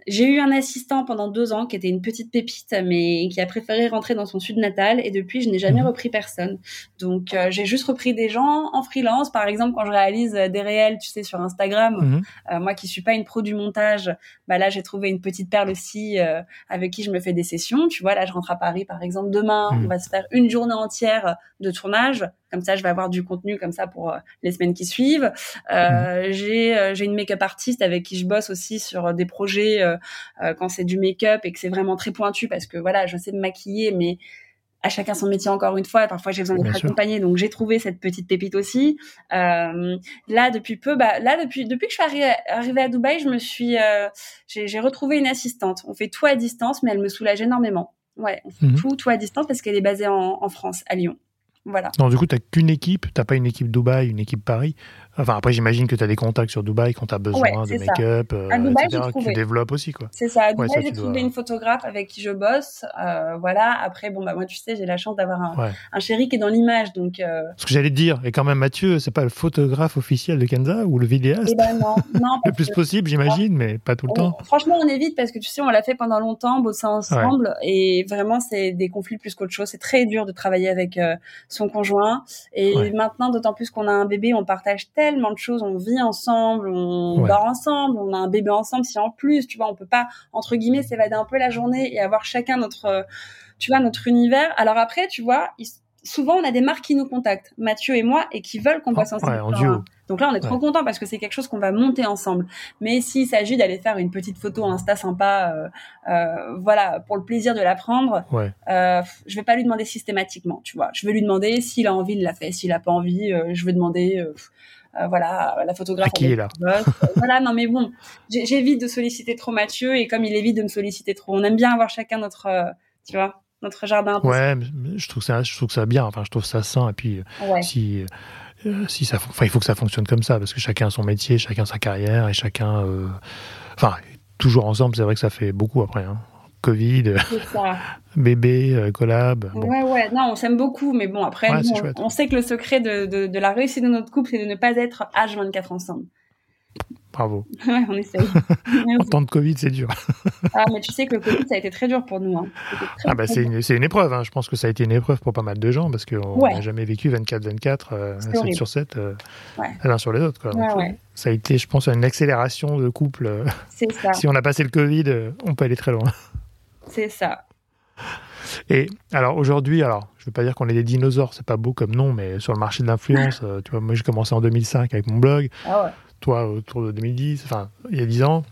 j'ai eu un assistant pendant deux ans qui était une petite pépite, mais qui a préféré rentrer dans son sud natal. Et depuis, je n'ai jamais mhm. repris personne. Donc, euh, j'ai juste repris des gens en freelance. Par exemple, quand je réalise des réels, tu sais, sur Instagram, mhm. euh, moi qui suis pas une pro du montage, bah là, j'ai trouvé une petite perle aussi euh, avec qui je me fais des sessions. Tu vois, là, je rentre à Paris, par exemple, demain, mhm. on va se faire une journée entière de tournage. Comme ça, je vais avoir du contenu comme ça pour les semaines qui suivent. J'ai j'ai une make-up artiste avec qui je bosse aussi sur des projets euh, euh, quand c'est du make-up et que c'est vraiment très pointu parce que voilà, je sais me maquiller, mais à chacun son métier encore une fois. Parfois, j'ai besoin d'être accompagnée, donc j'ai trouvé cette petite pépite aussi. Euh, là, depuis peu, bah, là depuis depuis que je suis arrivée, à Dubaï, je me suis, j'ai retrouvé une assistante. On fait tout à distance, mais elle me soulage énormément. Ouais, on fait mhm. tout, tout à distance parce qu'elle est basée en, en France, à Lyon. Voilà. Non, du coup, tu qu'une équipe, tu pas une équipe Dubaï, une équipe Paris. Enfin, après, j'imagine que tu as des contacts sur Dubaï quand tu as besoin de make-up, euh, etc., que tu développes aussi. quoi. C'est ça. À Dubaï, j'ai trouvé une photographe avec qui je bosse. Euh, voilà. Après, bon, bah, moi, tu sais, j'ai la chance d'avoir un, un, chéri qui est dans l'image. Donc, euh... Ce que j'allais te dire, et quand même, Mathieu, c'est pas le photographe officiel de Kenza ou le vidéaste? Eh ben non, non Le plus possible, j'imagine, mais pas tout le temps. Franchement, on évite parce que tu sais, on l'a fait pendant longtemps, bosser ensemble. Et vraiment, c'est des conflits plus qu'autre chose. C'est très dur de travailler avec euh, son conjoint. Et maintenant, d'autant plus qu'on a un bébé, on partage tellement de choses. On vit ensemble, on dort ensemble, on a un bébé ensemble. Si en plus, tu vois, on peut pas entre guillemets s'évader un peu la journée et avoir chacun notre, tu vois, notre univers. Alors après, tu vois, souvent on a des marques qui nous contactent, Mathieu et moi, et qui veulent qu'on passe ensemble. Donc là, on est trop content parce que c'est quelque chose qu'on va monter ensemble. Mais s'il s'agit d'aller faire une petite photo Insta sympa, euh, euh, voilà, pour le plaisir de la prendre, ouais. euh, je vais pas lui demander systématiquement, tu vois. Je vais lui demander s'il a envie, il la fait. S'il a pas envie, euh, je vais demander. Euh, euh, voilà, la photographe. qui est là Voilà, non mais bon, j'évite de solliciter trop Mathieu et comme il évite de me solliciter trop, on aime bien avoir chacun notre, euh, tu vois, notre jardin. Ouais, je trouve ça, je trouve ça bien. Enfin, je trouve ça sain. Et puis, si, euh, si ça, enfin, il faut que ça fonctionne comme ça parce que chacun a son métier, chacun sa carrière et chacun, enfin, toujours ensemble. C'est vrai que ça fait beaucoup après. Hein. Covid, bébé, euh, collab. Ouais, ouais, non, on s'aime beaucoup, mais bon, après, on, sait que le secret de, de, la réussite de notre couple, c'est de ne pas être H24 ensemble. Bravo. Ouais, on essaye. en temps de Covid, c'est dur. ah, mais tu sais que le Covid, ça a été très dur pour nous. Hein. ah, bah, c'est une, une, épreuve. Hein. Je pense que ça a été une épreuve pour pas mal de gens parce qu'on n'a jamais vécu 24-24, 7 euh, sur 7, euh, l'un sur les autres. Quoi. ça a été, je pense, une accélération de couple. C'est ça. si on a passé le Covid, on peut aller très loin. C'est ça. Et alors aujourd'hui, alors je ne veux pas dire qu'on est des dinosaures, c'est pas beau comme nom, mais sur le marché de l'influence, euh, tu vois, moi j'ai commencé en 2005 avec mon blog, ah toi autour de 2010, enfin il y a 10 ans.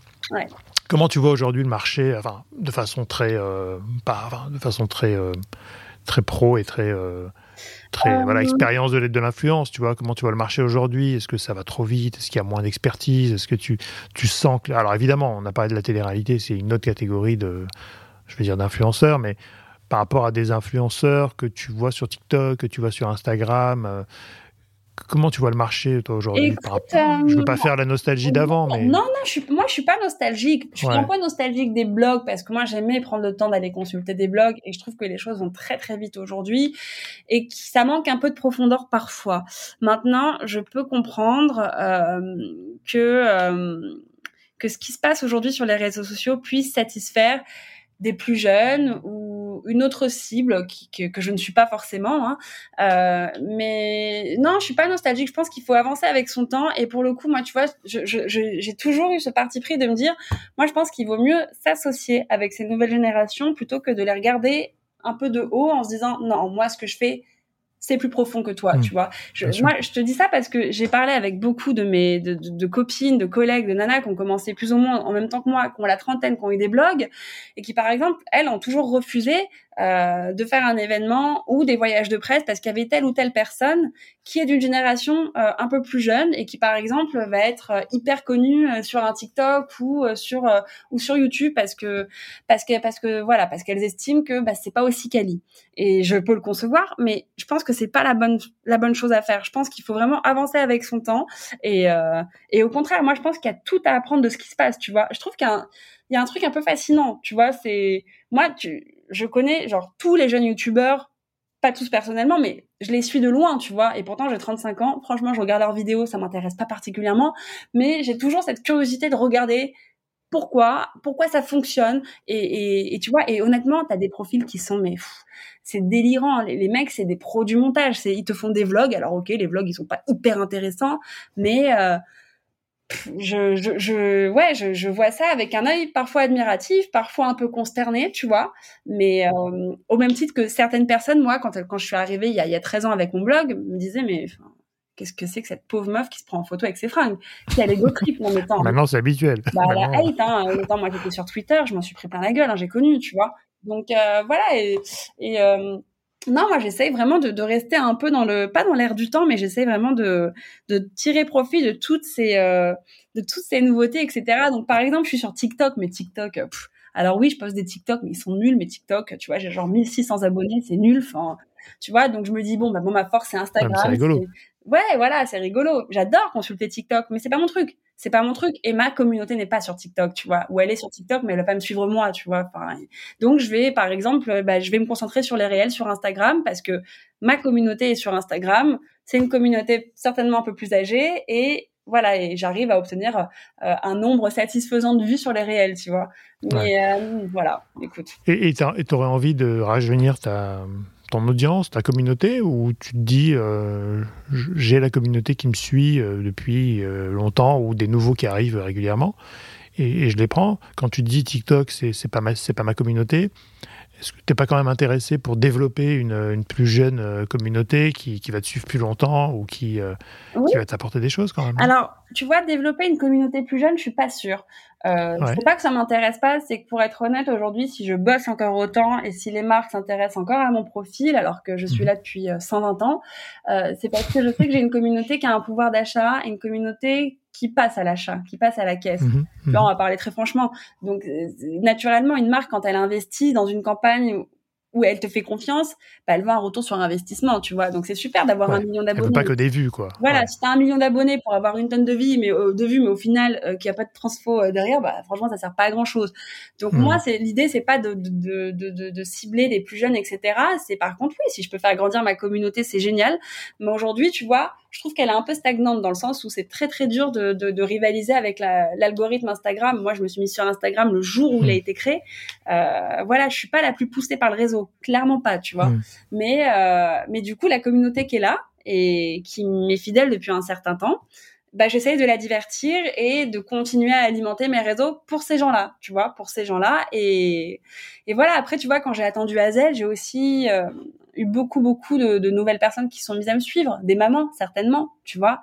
Comment tu vois aujourd'hui le marché, enfin de façon très, euh, pas, de façon très, euh, très pro et très très voilà expérience de de l'influence tu vois? Comment tu vois le marché aujourd'hui? Est-ce que ça va trop vite? Est-ce qu'il y a moins d'expertise? Est-ce que tu tu sens que alors évidemment on n'a pas de la télé-réalité c'est une autre catégorie de je vais dire d'influenceurs, mais par rapport à des influenceurs que tu vois sur TikTok, que tu vois sur Instagram, euh, comment tu vois le marché, toi, aujourd'hui euh, Je veux pas faire la nostalgie d'avant, mais... Non, non, je suis, moi, je suis pas nostalgique. Je suis Ouais. un peu nostalgique des blogs parce que moi, j'aimais prendre le temps d'aller consulter des blogs et je trouve que les choses vont très, très vite aujourd'hui et que ça manque un peu de profondeur parfois. Maintenant, je peux comprendre euh, que, euh, que ce qui se passe aujourd'hui sur les réseaux sociaux puisse satisfaire des plus jeunes ou une autre cible que, que je ne suis pas forcément. Hein. Euh, mais non, je suis pas nostalgique. Je pense qu'il faut avancer avec son temps. Et pour le coup, moi, tu vois, j'ai toujours eu ce parti pris de me dire, moi, je pense qu'il vaut mieux s'associer avec ces nouvelles générations plutôt que de les regarder un peu de haut en se disant, non, moi, ce que je fais, c'est plus profond que toi, Mm. tu vois. Je, moi, je te dis ça parce que j'ai parlé avec beaucoup de mes de, de- de copines, de collègues, de nanas qui ont commencé plus ou moins en même temps que moi, qui ont la trentaine, qui ont eu des blogs et qui, par exemple, elles ont toujours refusé euh, de faire un événement ou des voyages de presse parce qu'il y avait telle ou telle personne qui est d'une génération euh, un peu plus jeune et qui, par exemple, va être euh, hyper connue euh, sur un TikTok ou euh, sur euh, ou sur YouTube parce que parce que parce que voilà parce qu'elles estiment que bah, c'est pas aussi quali. Et je peux le concevoir, mais je pense que c'est pas la bonne la bonne chose à faire. Je pense qu'il faut vraiment avancer avec son temps et et au contraire, moi je pense qu'il y a tout à apprendre de ce qui se passe. Tu vois, je trouve qu'il y a un, y a un truc un peu fascinant. Tu vois, c'est moi tu je connais genre tous les jeunes youtubeurs pas tous personnellement, mais je les suis de loin, tu vois. Et pourtant, j'ai 35 ans. Franchement, je regarde leurs vidéos, ça m'intéresse pas particulièrement. Mais j'ai toujours cette curiosité de regarder pourquoi, pourquoi ça fonctionne. Et, et, tu vois, et honnêtement, t'as des profils qui sont, mais c'est délirant. Les, les mecs, c'est des pros du montage. Ils te font des vlogs. Alors, ok, les vlogs, ils sont pas hyper intéressants, mais euh, je, je, je, ouais, je, je vois ça avec un œil parfois admiratif, parfois un peu consterné, tu vois. Mais euh, au même titre que certaines personnes, moi, quand, quand je suis arrivée il y a, il y a 13 ans avec mon blog, me disaient, mais qu'est-ce que c'est que cette pauvre meuf qui se prend en photo avec ses fringues? Qui a l'ego trip, non mais attends, Maintenant, c'est habituel. bah, la hate, hein. Autant moi j'étais sur Twitter, je m'en suis pris plein la gueule, hein, j'ai connu, tu vois. Donc euh, voilà, et, et euh, non, moi j'essaye vraiment de, de rester un peu dans le, pas dans l'air du temps, mais j'essaye vraiment de, de tirer profit de toutes ces, euh, de toutes ces nouveautés, etc. Donc par exemple, je suis sur TikTok, mais TikTok, euh, pff, alors oui, je poste des TikTok, mais ils sont nuls, mes TikTok, tu vois, j'ai genre 1600 abonnés, c'est nul, enfin, tu vois, donc je me dis, bon, bah, bon ma force c'est Instagram. c'est rigolo. Ouais, voilà, c'est rigolo. J'adore consulter TikTok, mais c'est pas mon truc. C'est pas mon truc. Et ma communauté n'est pas sur TikTok, tu vois. Ou elle est sur TikTok, mais elle va pas me suivre moi, tu vois. Enfin, donc je vais, par exemple, bah, je vais me concentrer sur les réels sur Instagram parce que ma communauté est sur Instagram. C'est une communauté certainement un peu plus âgée et voilà, et j'arrive à obtenir euh, un nombre satisfaisant de vues sur les réels, tu vois. Mais euh, voilà, écoute. Et tu aurais envie de rajeunir ta, ton audience, ta communauté, ou tu te dis, euh, j'ai la communauté qui me suit euh, depuis euh, longtemps, ou des nouveaux qui arrivent régulièrement, et, je les prends. Quand tu te dis TikTok, c'est pas, c'est pas ma communauté, est-ce que tu n'es pas quand même intéressé pour développer une, une plus jeune euh, communauté qui, qui va te suivre plus longtemps, ou qui, euh, Oui. qui va t'apporter des choses quand même Alors, tu vois, développer une communauté plus jeune, je suis pas sûre. Euh, Ouais. C'est pas que ça m'intéresse pas, c'est que pour être honnête, aujourd'hui, si je bosse encore autant et si les marques s'intéressent encore à mon profil, alors que je suis Mhm. là depuis euh, 120 ans, euh, c'est parce que je sais que j'ai une communauté qui a un pouvoir d'achat et une communauté qui passe à l'achat, qui passe à la caisse. Mhm, mhm. Là, on va parler très franchement. Donc, euh, naturellement, une marque, quand elle investit dans une campagne où- elle te fait confiance, bah, elle veut un retour sur investissement, tu vois. Donc, c'est super d'avoir Ouais. un million d'abonnés. pas que des vues, quoi. Voilà, Ouais. si t'as un million d'abonnés pour avoir une tonne de vie, mais euh, de vues, mais au final euh, qu'il n'y a pas de transfo euh, derrière, bah franchement ça sert pas à grand chose. Donc Mhm. moi, c'est l'idée, c'est pas de, de, de, de, de cibler les plus jeunes, etc. C'est par contre oui, si je peux faire grandir ma communauté, c'est génial. Mais aujourd'hui, tu vois, je trouve qu'elle est un peu stagnante dans le sens où c'est très très dur de, de, de rivaliser avec la- l'algorithme Instagram. Moi, je me suis mise sur Instagram le jour où il a Mhm. été créé. Voilà, je suis pas la plus poussée par le réseau, clairement pas, tu vois. Mhm. Mais euh, mais du coup, la communauté qui est là et qui m'est fidèle depuis un certain temps, bah j'essaye de la divertir et de continuer à alimenter mes réseaux pour ces gens-là, tu vois, pour ces gens-là. Et et voilà. Après, tu vois, quand j'ai attendu Hazel, j'ai aussi euh, eu beaucoup beaucoup de, de nouvelles personnes qui sont mises à me suivre, des mamans certainement, tu vois.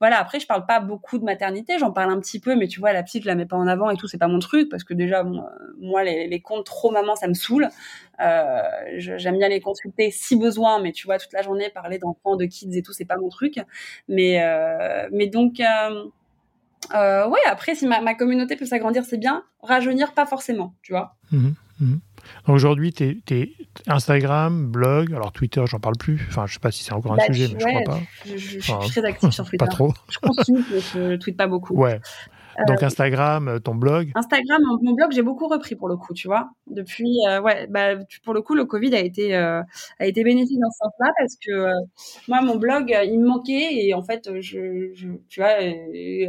Voilà, après, je parle pas beaucoup de maternité, j'en parle un petit peu, mais tu vois, la petite, je la mets pas en avant et tout, c'est pas mon truc, parce que déjà, euh, moi, les, les comptes trop maman, ça me saoule. Euh, J'aime bien les consulter si besoin, mais tu vois, toute la journée, parler d'enfants, de kids et tout, c'est pas mon truc. Mais, euh, mais donc, ouais, après, si ma, ma communauté peut s'agrandir, c'est bien. Rajeunir, pas forcément, tu vois. Mhm. Mhm. Aujourd'hui, tu es, Instagram, blog, alors Twitter, j'en parle plus. Enfin, je sais pas si c'est encore un bah, sujet, mais je crois pas. Je, je, suis très active sur Twitter. Pas trop. Je consulte, je ne tweete pas beaucoup. Ouais. Donc euh, Instagram, euh, ton blog. Instagram, mon, blog, j'ai beaucoup repris pour le coup, tu vois. Depuis, euh, ouais, bah, pour le coup, le Covid a été a été bénéfique dans ce sens-là parce que moi, mon blog, il me manquait et en fait, je, je tu vois,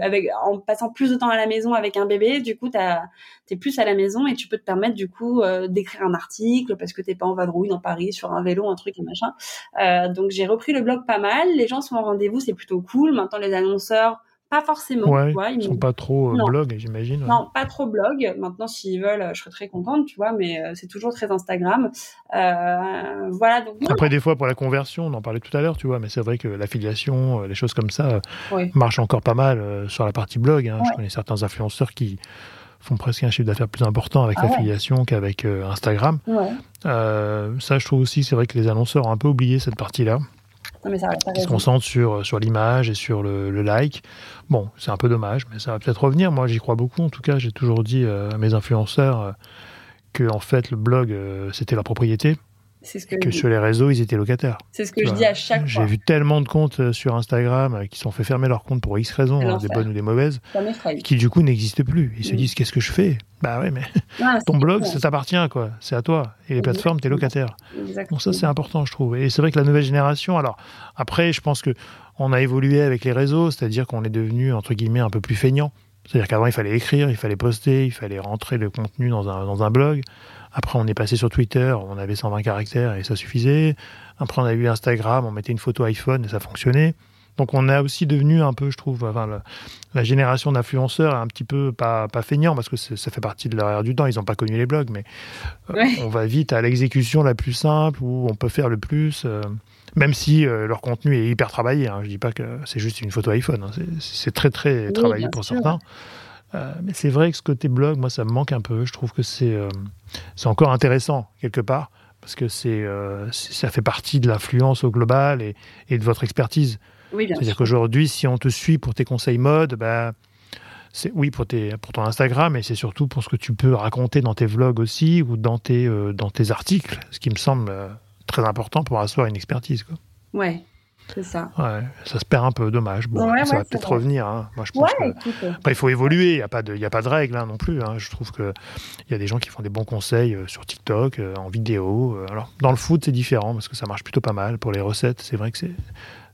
avec en passant plus de temps à la maison avec un bébé, du coup, t'es plus à la maison et tu peux te permettre du coup d'écrire un article parce que t'es pas en vadrouille dans Paris sur un vélo, un truc et machin. donc j'ai repris le blog pas mal. Les gens sont au rendez-vous, c'est plutôt cool. Maintenant, les annonceurs pas forcément. Ouais, ils sont pas trop euh, blog, j'imagine. Non, pas trop blog. Maintenant, s'ils veulent, je serais très contente, tu vois, mais euh, c'est toujours très Instagram. Euh, voilà. Donc, Après, des fois, pour la conversion, on en parlait tout à l'heure, tu vois, mais c'est vrai que l'affiliation, les choses comme ça, marchent encore pas mal sur la partie blog. Hein. Je connais certains influenceurs qui font presque un chiffre d'affaires plus important avec ah l'affiliation qu'avec Instagram. ça, je trouve aussi, c'est vrai que les annonceurs ont un peu oublié cette partie-là. Ils se concentrent sur, sur l'image et sur le, like. Bon, c'est un peu dommage, mais ça va peut-être revenir. Moi, j'y crois beaucoup. En tout cas, j'ai toujours dit euh, à mes influenceurs euh, que, en fait, le blog, euh, c'était la propriété que, sur les réseaux, ils étaient locataires. C'est ce que je dis à chaque fois. J'ai vu tellement de comptes euh, sur Instagram euh, qui sont fait fermer leur compte pour X raisons, hein, des bonnes ou des mauvaises, qui du coup n'existent plus. Ils se mm. disent qu'est-ce que je fais? Bah ouais, mais ton blog, ça t'appartient, quoi. C'est à toi. Et les plateformes, t'es locataire. Donc ça, c'est important, je trouve. Et c'est vrai que la nouvelle génération, alors après, je pense que on a évolué avec les réseaux, c'est-à-dire qu'on est devenu entre guillemets un peu plus feignant. C'est-à-dire qu'avant, il fallait écrire, il fallait poster, il fallait rentrer le contenu dans un, dans un blog. Après, on est passé sur Twitter, on avait 120 caractères et ça suffisait. Après, on a eu Instagram, on mettait une photo iPhone et ça fonctionnait. Donc, on a aussi devenu un peu, je trouve, enfin, la, génération d'influenceurs un petit peu pas, pas feignant parce que ça fait partie de leur du temps. Ils n'ont pas connu les blogs, mais euh, on va vite à l'exécution la plus simple où on peut faire le plus. Euh, même si euh, leur contenu est hyper travaillé. Hein. Je dis pas que c'est juste une photo iPhone. Hein. C'est très très travaillé pour certains. Euh, mais c'est vrai que ce côté blog, moi, ça me manque un peu. Je trouve que c'est euh, c'est encore intéressant, quelque part, parce que c'est euh, ça fait partie de l'influence au global et, et, de votre expertise. Oui, C'est-à-dire qu'aujourd'hui, si on te suit pour tes conseils mode, bah, c'est oui pour, tes, pour ton Instagram, mais c'est surtout pour ce que tu peux raconter dans tes vlogs aussi ou dans tes, dans tes articles, ce qui me semble très important pour asseoir une expertise. Quoi. Ouais, c'est ça. Ouais, ça se perd un peu, dommage. Bon, ça va peut-être revenir. Hein. Moi, je pense que... Après, il faut évoluer. Il n'y a pas de, a pas de règles hein, non plus. Hein. Je trouve que il y a des gens qui font des bons conseils euh, sur TikTok, euh, en vidéo. Euh. Alors, dans le foot, c'est différent parce que ça marche plutôt pas mal pour les recettes. C'est vrai que c'est,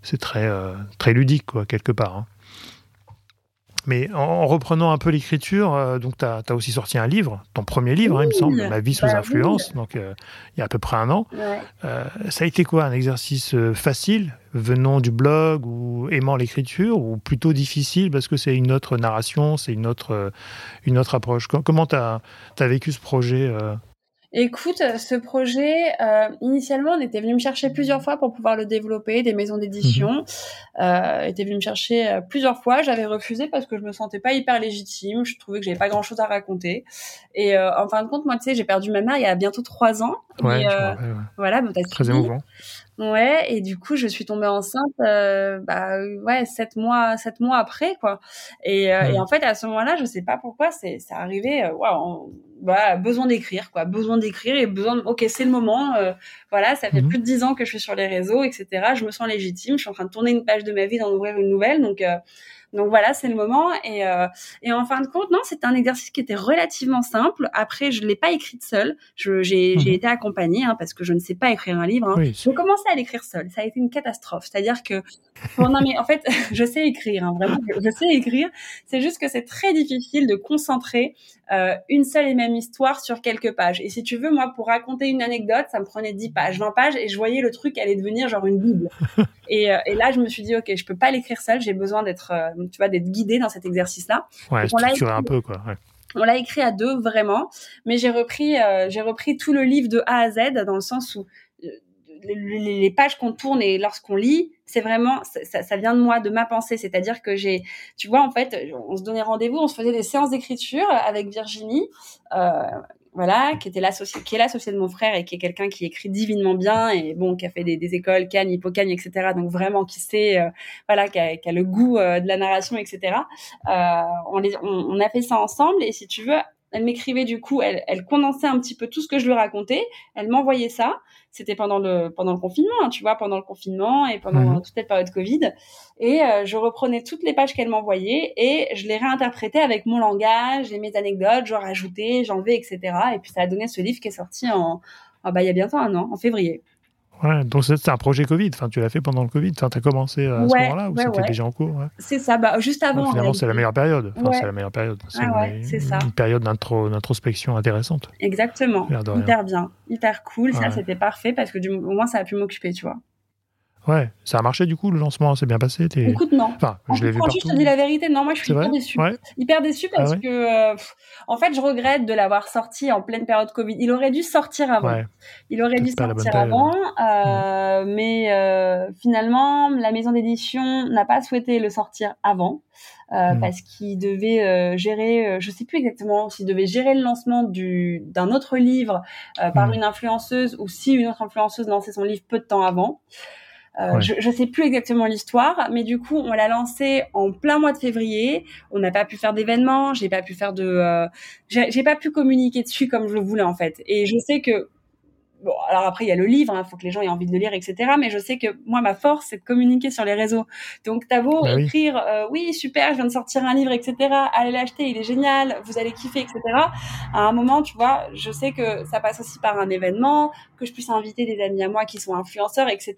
c'est très, très ludique, quoi, quelque part. Mais en, reprenant un peu l'écriture, euh, donc tu as, aussi sorti un livre, ton premier livre, hein, il me semble, Ma vie sous bah influence, donc euh, il y a à peu près un an. Euh, ça a été quoi Un exercice facile, venant du blog ou aimant l'écriture, ou plutôt difficile parce que c'est une autre narration, c'est une autre, une autre approche? Comment tu as, as, vécu ce projet Écoute, ce projet, euh, initialement, on était venu me chercher plusieurs fois pour pouvoir le développer, des maisons d'édition. Mhm. Euh, était venu me chercher euh, plusieurs fois. J'avais refusé parce que je me sentais pas hyper légitime. Je trouvais que j'avais pas grand chose à raconter. Et euh, en fin de compte, moi, tu sais, j'ai perdu ma mère il y a bientôt trois ans. Ouais, euh, Voilà, très émouvant. Ouais, et du coup, je suis tombée enceinte, euh, bah ouais, sept mois, sept mois après, quoi. Et, euh, et en fait, à ce moment-là, je sais pas pourquoi, c'est, c'est arrivé. Euh, bah, besoin d'écrire, quoi, besoin d'écrire et besoin. De, ok, c'est le moment. Euh, voilà, ça fait mhm. plus de dix ans que je suis sur les réseaux, etc. Je me sens légitime. Je suis en train de tourner une page de ma vie, d'en ouvrir une nouvelle, donc. Donc voilà, c'est le moment. Et, euh, et en fin de compte, non, c'était un exercice qui était relativement simple. Après, je l'ai pas écrite seule. J'ai mhm. été accompagnée hein, parce que je ne sais pas écrire un livre. Hein. Oui. J'ai commencé à l'écrire seule. Ça a été une catastrophe. C'est-à-dire que non mais en fait, je sais écrire. Hein, vraiment, je sais écrire. C'est juste que c'est très difficile de concentrer euh, une seule et même histoire sur quelques pages. Et si tu veux, moi, pour raconter une anecdote, ça me prenait 10 pages, 20 pages, et je voyais le truc allait devenir genre une bible. et, euh, et là, je me suis dit, ok, je peux pas l'écrire seule. J'ai besoin d'être tu vois, d'être guidée dans cet exercice-là. Ouais, structurer un peu, quoi. On l'a écrit à deux vraiment, mais j'ai repris, euh, j'ai repris tout le livre de A à Z dans le sens où euh, les, pages qu'on tourne et lorsqu'on lit, c'est vraiment ça, ça, vient de moi, de ma pensée. C'est-à-dire que j'ai, tu vois, en fait, on se donnait rendez-vous, on se faisait des séances d'écriture avec Virginie. Euh, voilà, qui était l'associé, qui est l'associé de mon frère et qui est quelqu'un qui écrit divinement bien et bon, qui a fait des, écoles, Cannes, Hippocagne, etc. Donc vraiment qui sait, euh, voilà, qui a, qui a, le goût euh, de la narration, etc. Euh, on, les, on, on, a fait ça ensemble et si tu veux, Elle m'écrivait du coup, elle, elle condensait un petit peu tout ce que je lui racontais. Elle m'envoyait ça. C'était pendant le pendant le confinement, hein, tu vois, pendant le confinement et pendant Mhm. toute cette période Covid. Et euh, je reprenais toutes les pages qu'elle m'envoyait et je les réinterprétais avec mon langage et mes anecdotes. Je rajoutais, j'enlevais, etc. Et puis ça a donné ce livre qui est sorti en ah bah il y a bientôt un an, en février. Ouais, donc c'est un projet Covid. Enfin, tu l'as fait pendant le Covid. Enfin, t'as commencé à ce moment-là ou ouais, c'était déjà en cours C'est ça, bah juste avant. Finalement, c'est la meilleure période. Enfin, c'est la meilleure période. C'est Ah ouais, une, c'est ça. une période d'intro- d'introspection intéressante. Exactement. Hyper bien, hyper cool. Ça, c'était parfait parce que du, au moins, ça a pu m'occuper, tu vois. Ouais, ça a marché du coup, le lancement s'est bien passé. Écoute, non. Enfin, En je l'ai vu partout. je te dis la vérité. Non, moi, je suis hyper déçue. Ouais. Hyper déçue parce Ah ouais que, euh, pff, en fait, je regrette de l'avoir sorti en pleine période Covid. Il aurait dû sortir avant. Ouais. Il aurait dû sortir avant, euh, mais euh, finalement, la maison d'édition n'a pas souhaité le sortir avant euh, Mm. parce qu'il devait euh, gérer, euh, je sais plus exactement s'il devait gérer le lancement du d'un autre livre par Mm. une influenceuse ou si une autre influenceuse lançait son livre peu de temps avant. Euh, Ouais. je, je sais plus exactement l'histoire, mais du coup, on l'a lancé en plein mois de février. On n'a pas pu faire d'événements, j'ai pas pu faire de, euh, j'ai j'ai pas pu communiquer dessus comme je le voulais en fait. Et je sais que bon, alors après il y a le livre, il faut que les gens aient envie de le lire, etc. Mais je sais que moi ma force c'est de communiquer sur les réseaux. Donc t'as beau Bah oui. écrire, euh, oui super, je viens de sortir un livre, etc. Allez l'acheter, il est génial, vous allez kiffer, etc. À un moment, tu vois, je sais que ça passe aussi par un événement, que je puisse inviter des amis à moi qui sont influenceurs, etc.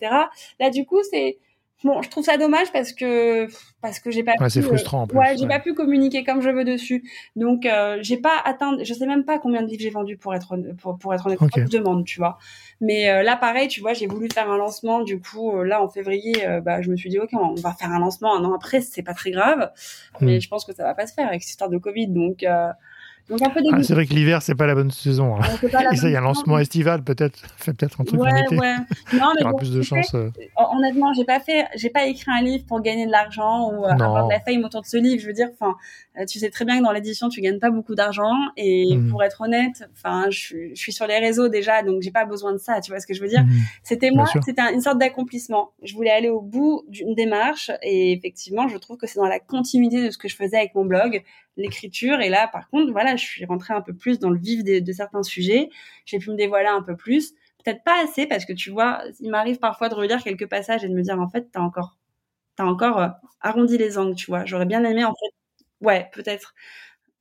Là du coup c'est Bon, je trouve ça dommage parce que parce que j'ai pas Ouais, pu, euh, frustrant en plus. Ouais, j'ai ouais. pas pu communiquer comme je veux dessus. Donc euh, j'ai pas atteint je sais même pas combien de livres j'ai vendu pour être pour, pour être honnête, Ok. je demande, tu vois. Mais euh, là pareil, tu vois, j'ai voulu faire un lancement du coup euh, là en février euh, bah je me suis dit OK, on va faire un lancement un an après, c'est pas très grave. Mais Mm. je pense que ça va pas se faire avec cette histoire de Covid donc donc un peu Ah, c'est vrai que l'hiver, c'est pas la bonne saison. hein. La Et ça, il y a un lancement estival, peut-être. Fait peut-être un truc en Ouais, été. ouais. Non, Il mais y aura bon, plus de chances. euh. Hon- honnêtement, j'ai pas fait, j'ai pas écrit un livre pour gagner de l'argent ou euh, avoir de la fame autour de ce livre. Je veux dire, enfin, euh, tu sais très bien que dans l'édition, tu gagnes pas beaucoup d'argent et Mhm. pour être honnête, enfin, je, suis- je suis sur les réseaux déjà, donc j'ai pas besoin de ça. Tu vois ce que je veux dire Mhm. C'était moi, c'était un- une sorte d'accomplissement. Je voulais aller au bout d'une démarche et effectivement, je trouve que c'est dans la continuité de ce que je faisais avec mon blog, l'écriture. Et là, par contre, voilà, je suis rentrée un peu plus dans le vif de, de certains sujets. J'ai pu me dévoiler un peu plus. Peut-être pas assez parce que tu vois, il m'arrive parfois de relire quelques passages et de me dire en fait, t'as encore, t'as encore euh, arrondi les angles, tu vois. J'aurais bien aimé en fait, ouais, peut-être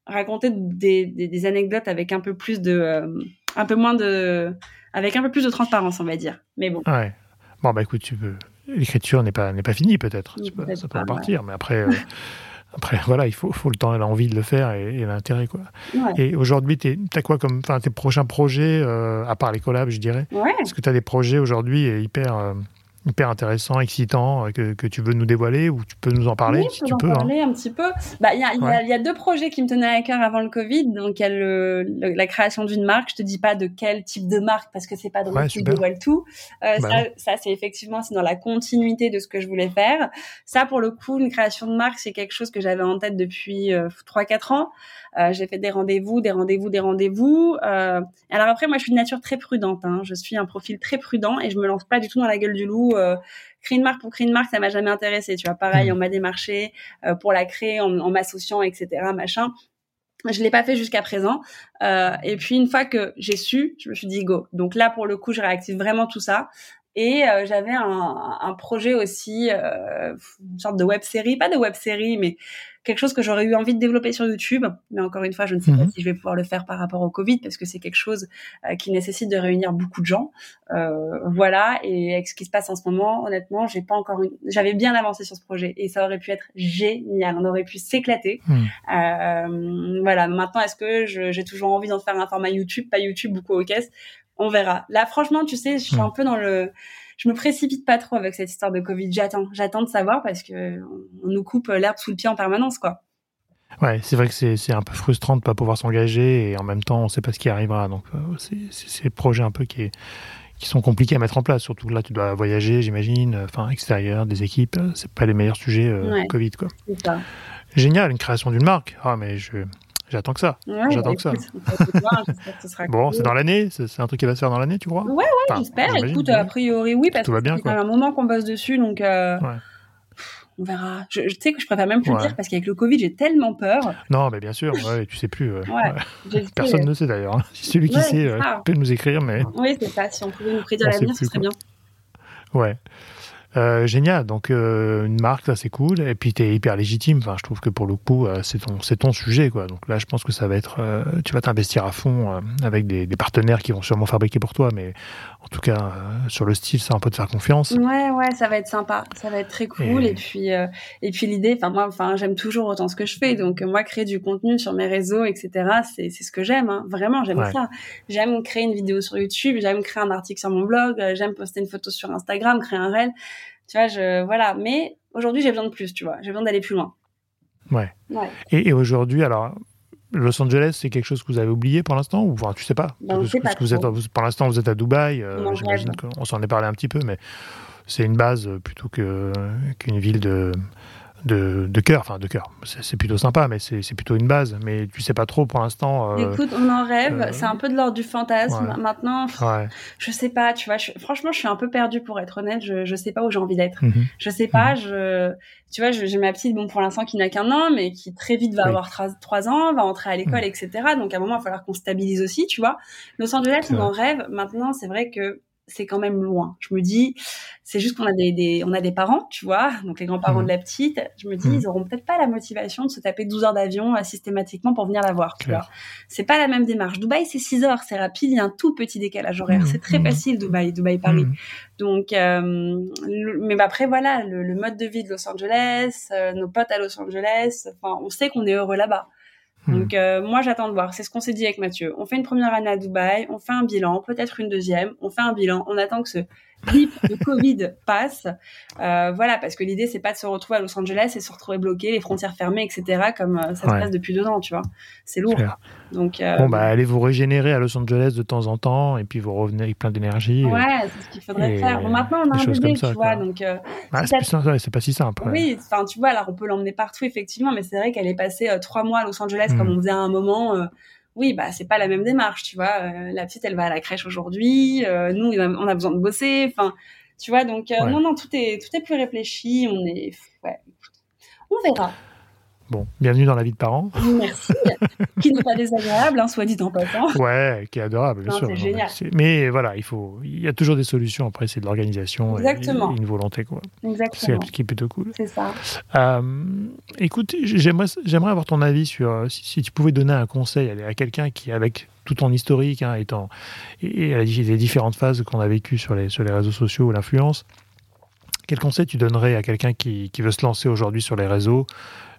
raconter des, des, des anecdotes avec un peu plus de, euh, un peu moins de, avec un peu plus de transparence, on va dire. Mais bon. Ouais. Bon, bah écoute, tu peux... l'écriture n'est pas, n'est pas finie, peut-être. Peut-être Ça peut pas, ouais. partir, mais après, euh, après, voilà, il faut, faut le temps et l'envie de le faire et, et l'intérêt, quoi. Ouais. Et aujourd'hui, tu as quoi comme, enfin, tes prochains projets, euh, à part les collabs, je dirais? Ouais. Est-ce que tu as des projets aujourd'hui hyper, euh, hyper intéressants, excitants, euh, que, que tu veux nous dévoiler ou tu peux nous en parler Oui, si tu en peux hein. parler un petit peu. Bah, il y a, il y, a, Ouais. il y a deux projets qui me tenaient à cœur avant le Covid. Donc, il y a le, le- la création d'une marque. Je te dis pas de quel type de marque parce que c'est pas drôle Ouais, super. dévoile tout. Euh, Bah ça, c'est effectivement c'est dans la continuité de ce que je voulais faire. Ça, pour le coup, une création de marque, c'est quelque chose que j'avais en tête depuis euh, 3-4 ans. Euh, j'ai fait des rendez-vous, des rendez-vous, des rendez-vous. Euh, alors après, moi, je suis de nature très prudente. Hein. Je suis un profil très prudent et je me lance pas du tout dans la gueule du loup. Euh, créer une marque pour créer une marque, ça m'a jamais intéressé. Tu vois, pareil, Mm. on m'a démarché euh, pour la créer en, en m'associant, etc., machin. Je l'ai pas fait jusqu'à présent. Euh, et puis une fois que j'ai su, je me suis dit go. Donc là, pour le coup, je réactive vraiment tout ça. Et euh, j'avais un, un projet aussi, euh, une sorte de web série, pas de web série, mais quelque chose que j'aurais eu envie de développer sur YouTube. Mais encore une fois, je ne sais pas Mhm. si je vais pouvoir le faire par rapport au Covid parce que c'est quelque chose euh, qui nécessite de réunir beaucoup de gens. Euh, voilà. Et avec ce qui se passe en ce moment, honnêtement, j'ai pas encore une... j'avais bien avancé sur ce projet et ça aurait pu être génial. On aurait pu s'éclater. Euh, voilà. Maintenant, est-ce que j'ai toujours envie d'en faire un format YouTube, pas YouTube, beaucoup aux caisses On verra. Là, franchement, tu sais, je suis Mm. un peu dans le, je me précipite pas trop avec cette histoire de Covid. J'attends, j'attends de savoir parce que on nous coupe l'herbe sous le pied en permanence, quoi. Ouais, c'est vrai que c'est c'est un peu frustrant de pas pouvoir s'engager et en même temps, on sait pas ce qui arrivera. Donc, euh, c'est c'est ces projets un peu qui, est- qui sont compliqués à mettre en place. Surtout là, tu dois voyager, j'imagine, euh, enfin, extérieur, des équipes. euh, C'est pas les meilleurs sujets euh, Ouais. Covid, quoi. C'est ça. Génial, une création d'une marque. Ah, mais je j'attends que ça. Ouais, J'attends que ça. voir, que ce Bon, cool. c'est dans l'année. C'est un truc qui va se faire dans l'année, tu crois? Ouais, Enfin, J'espère. Écoute, ouais. a priori, oui, parce Tout va que bien, c'est un moment qu'on bosse dessus, donc euh, Ouais. on verra. Je, sais que je préfère même plus le dire parce qu'avec le Covid, j'ai tellement peur. Non, mais bien sûr, ouais, tu sais plus. Personne ne sait d'ailleurs. Hein. Celui qui sait peut nous écrire, mais. Oui, c'est ça. Si on pouvait nous prédire l'avenir, ce serait bien. Ouais. Euh, génial. Donc euh, une marque, ça c'est cool. Et puis tu es hyper légitime. Enfin, je trouve que pour le coup, euh, c'est ton, c'est ton sujet, quoi. Donc là, je pense que ça va être, tu vas t'investir à fond avec des, des, partenaires qui vont sûrement fabriquer pour toi, mais en tout cas sur le style, c'est un peu de faire confiance. Ouais, ouais, ça va être sympa. Ça va être très cool. Et, puis, et puis l'idée, enfin moi, enfin j'aime toujours autant ce que je fais. Donc moi, créer du contenu sur mes réseaux, etc. C'est, c'est ce que j'aime. Hein. Vraiment, j'aime ça. J'aime créer une vidéo sur YouTube. J'aime créer un article sur mon blog. J'aime poster une photo sur Instagram, créer un reel. Tu vois, je, voilà. Mais aujourd'hui, j'ai besoin de plus, tu vois. J'ai besoin d'aller plus loin. Ouais. Et, aujourd'hui, alors, Los Angeles, c'est quelque chose que vous avez oublié pour l'instant ou enfin, tu sais pas, ben, sais pas vous êtes, Pour l'instant, vous êtes à Dubaï. Euh, j'imagine qu'on s'en est parlé un petit peu, mais c'est une base plutôt qu'une ville de de, de cœur, enfin de cœur. C'est plutôt sympa, mais c'est plutôt une base. Mais tu sais pas trop pour l'instant. Euh, Écoute, on en rêve. Euh, c'est un peu de l'ordre du fantasme. Maintenant, ouais. je sais pas. Tu vois, franchement, je suis un peu perdue pour être honnête. Je, je sais pas où j'ai envie d'être. Mhm. Je sais pas. Mhm. Je, tu vois, j'ai ma petite, bon pour l'instant qui n'a qu'un an, mais qui très vite va avoir trois ans, va entrer à l'école, mhm. etc. Donc à un moment, il va falloir qu'on stabilise aussi, tu vois. Los Angeles, on en rêve. Maintenant, c'est vrai que c'est quand même loin. Je me dis, c'est juste qu'on a des, on a des parents, tu vois, donc les grands-parents mmh. de la petite. Je me dis, mmh. ils auront peut-être pas la motivation de se taper 12 heures d'avion euh, systématiquement pour venir la voir, tu vois. C'est pas la même démarche. Dubaï, c'est 6 heures, c'est rapide, il y a un tout petit décalage horaire. Mmh. C'est très facile, Dubaï, Dubaï-Paris. Donc, euh, mais après, voilà, le, mode de vie de Los Angeles, euh, nos potes à Los Angeles, enfin, on sait qu'on est heureux là-bas. Hmm. Donc euh, moi j'attends de voir, c'est ce qu'on s'est dit avec Mathieu. On fait une première année à Dubaï, on fait un bilan, peut-être une deuxième, on fait un bilan, on attend que ce de Covid passe. Euh, voilà, parce que l'idée c'est pas de se retrouver à Los Angeles et se retrouver bloqué, les frontières fermées, etc. Comme euh, ça se passe depuis deux ans, tu vois. C'est lourd. Donc euh, bon bah allez vous régénérer à Los Angeles de temps en temps et puis vous revenez avec plein d'énergie. Ouais, c'est ce qu'il faudrait faire. Bon maintenant on a un bébé, tu vois, donc. Ah, c'est pas si simple. Oui, enfin tu vois, alors on peut l'emmener partout effectivement, mais c'est vrai qu'elle est passée trois mois à Los Angeles comme hmm. on faisait à un moment oui, bah c'est pas la même démarche, tu vois. Euh, la petite, elle va à la crèche aujourd'hui. Euh, nous, on a besoin de bosser. Enfin, tu vois. Donc euh, non, non, tout est tout est plus réfléchi. On est, ouais, on verra. Bon, bienvenue dans la vie de parents. Merci. qui n'est pas désagréable, hein, soit dit en passant. Ouais, qui est adorable, bien sûr. C'est génial. Mais voilà, il faut, il y a toujours des solutions. Après, c'est de l'organisation et, une volonté, quoi. Exactement. C'est qui est plutôt cool. C'est ça. Euh, écoute, j'aimerais, j'aimerais avoir ton avis sur euh, si, tu pouvais donner un conseil à, quelqu'un qui, avec tout ton historique, hein, étant, et, et les différentes phases qu'on a vécues sur les, sur les réseaux sociaux ou l'influence, quel conseil tu donnerais à quelqu'un qui, qui veut se lancer aujourd'hui sur les réseaux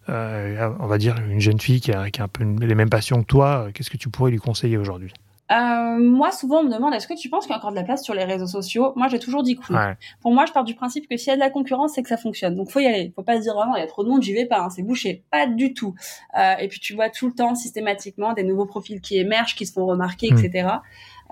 on va dire une jeune fille qui a, un peu les mêmes passions que toi, euh, qu'est-ce que tu pourrais lui conseiller aujourd'hui? Euh, moi, souvent, on me demande est-ce que tu penses qu'il y a encore de la place sur les réseaux sociaux? Moi, j'ai toujours dit que Pour moi, je pars du principe que s'il y a de la concurrence, c'est que ça fonctionne. Donc, faut y aller. Faut pas se dire vraiment, il y a trop de monde, j'y vais pas. Hein, c'est bouché. Pas du tout. et puis, tu vois tout le temps, systématiquement, des nouveaux profils qui émergent, qui se font remarquer, etc.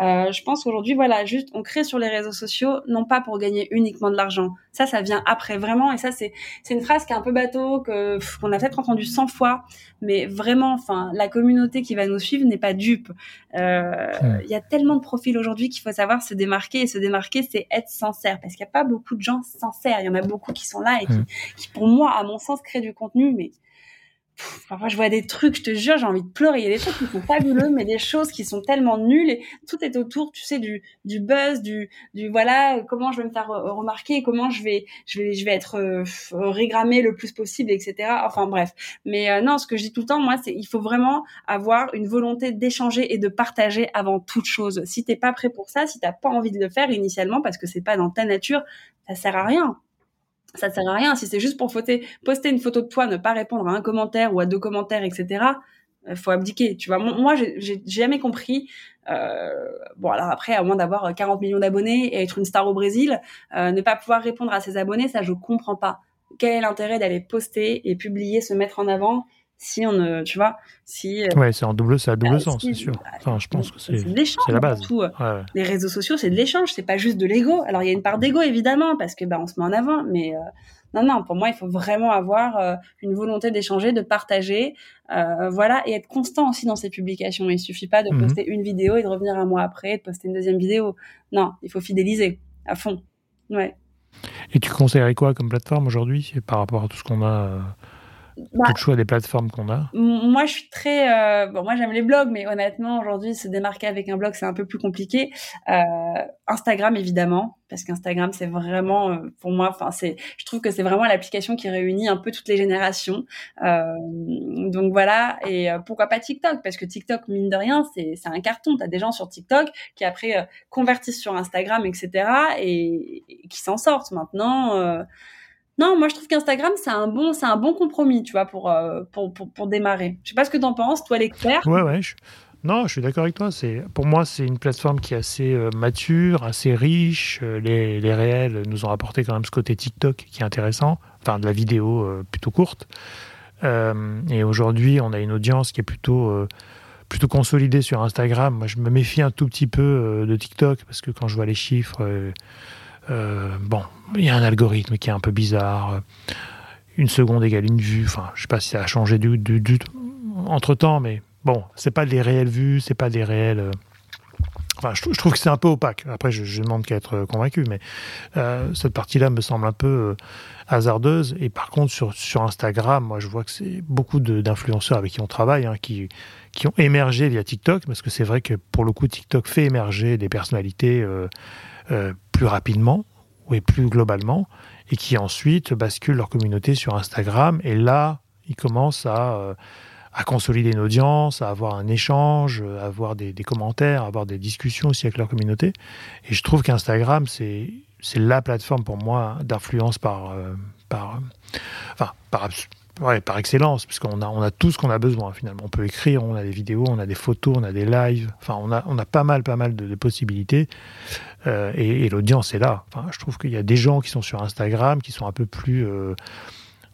Euh, je pense qu'aujourd'hui, voilà, juste on crée sur les réseaux sociaux, non pas pour gagner uniquement de l'argent. Ça, ça vient après vraiment. Et ça, c'est c'est une phrase qui est un peu bateau, que qu'on a peut-être entendu 100 fois, mais vraiment, enfin, la communauté qui va nous suivre n'est pas dupe. Euh, il y a tellement de profils aujourd'hui qu'il faut savoir se démarquer. Et se démarquer, c'est être sincère, parce qu'il n'y a pas beaucoup de gens sincères. Il y en a beaucoup qui sont là et qui, qui, pour moi, à mon sens, créent du contenu, mais je vois des trucs, je te jure, j'ai envie de pleurer. Il y a des trucs qui sont fabuleux, mais des choses qui sont tellement nulles et tout est autour, tu sais, du, du buzz, du, du voilà, comment je vais me faire remarquer, comment je vais, je vais, je vais être euh, régrammé le plus possible, etc. Enfin bref. Mais euh, non, ce que je dis tout le temps, moi, c'est il faut vraiment avoir une volonté d'échanger et de partager avant toute chose. Si t'es pas prêt pour ça, si t'as pas envie de le faire initialement parce que c'est pas dans ta nature, ça sert à rien ça sert à rien. Si c'est juste pour poster une photo de toi, ne pas répondre à un commentaire ou à deux commentaires, etc., il faut abdiquer. Tu vois, moi, j'ai jamais compris. Euh, bon, alors après, à moins d'avoir 40 millions d'abonnés et être une star au Brésil, euh, ne pas pouvoir répondre à ses abonnés, ça, je comprends pas. Quel est l'intérêt d'aller poster et publier, se mettre en avant si on ne, tu vois, si. Euh, ouais, c'est en double, c'est à double bah, sens, c'est sûr. Enfin, je pense que c'est. C'est la base. Tout. Euh, les réseaux sociaux, c'est de l'échange, c'est pas juste de l'ego. Alors il y a une part d'ego évidemment parce que bah on se met en avant, mais euh, non, non, pour moi, il faut vraiment avoir une volonté d'échanger, de partager, voilà, et être constant aussi dans ses publications. Il suffit pas de mhm. poster une vidéo et de revenir un mois après, de poster une deuxième vidéo. Non, il faut fidéliser à fond. Ouais. Et tu conseillerais quoi comme plateforme aujourd'hui par rapport à tout ce qu'on a bah, tout le choix des plateformes qu'on a Moi, je suis très. Euh, bon, moi, j'aime les blogs, mais honnêtement, aujourd'hui, se démarquer avec un blog, c'est un peu plus compliqué. Euh, Instagram, évidemment, parce qu'Instagram, c'est vraiment, euh, pour moi, enfin, c'est. Je trouve que c'est vraiment l'application qui réunit un peu toutes les générations. Euh, donc voilà. Et euh, pourquoi pas TikTok? Parce que TikTok, mine de rien, c'est c'est un carton. T'as des gens sur TikTok qui après convertissent sur Instagram, etc. et, et qui s'en sortent maintenant. Non, moi je trouve qu'Instagram c'est un bon, c'est un bon compromis, tu vois, pour, euh, pour, pour, démarrer. Je sais pas ce que tu en penses, toi l'expert. Ouais, ouais. Non, je suis d'accord avec toi. C'est pour moi c'est une plateforme qui est assez euh, mature, assez riche. Euh, les, les, réels nous ont apporté quand même ce côté TikTok qui est intéressant, enfin de la vidéo plutôt courte. et aujourd'hui, on a une audience qui est plutôt plutôt consolidée sur Instagram. Moi, je me méfie un tout petit peu de TikTok parce que quand je vois les chiffres bon, il y a un algorithme qui est un peu bizarre. Une seconde égale une vue. Enfin, je sais pas si ça a changé du, entre temps, mais bon, c'est pas des réelles vues, c'est pas des réelles. Euh, enfin, je, trouve que c'est un peu opaque. Après, je, je demande qu'à être convaincu, mais euh, cette partie-là me semble un peu hasardeuse. Et par contre, sur, Instagram, moi, je vois que c'est beaucoup d'influenceurs avec qui on travaille, hein, qui, qui ont émergé via TikTok, parce que c'est vrai que pour le coup, TikTok fait émerger des personnalités euh, plus rapidement et plus globalement, et qui ensuite basculent leur communauté sur Instagram. Et là, ils commencent à, euh, à consolider une audience, à avoir un échange, à avoir des, commentaires, à avoir des discussions aussi avec leur communauté. Et je trouve qu'Instagram, c'est c'est la plateforme pour moi d'influence par, euh, par, enfin, par, Ouais, par excellence, puisqu'on a, on a tout ce qu'on a besoin finalement. On peut écrire, on a des vidéos, on a des photos, on a des lives. Enfin, on a, on a pas mal, pas mal de, possibilités. Euh, et, l'audience est là. Enfin, je trouve qu'il y a des gens qui sont sur Instagram qui sont un peu plus, euh,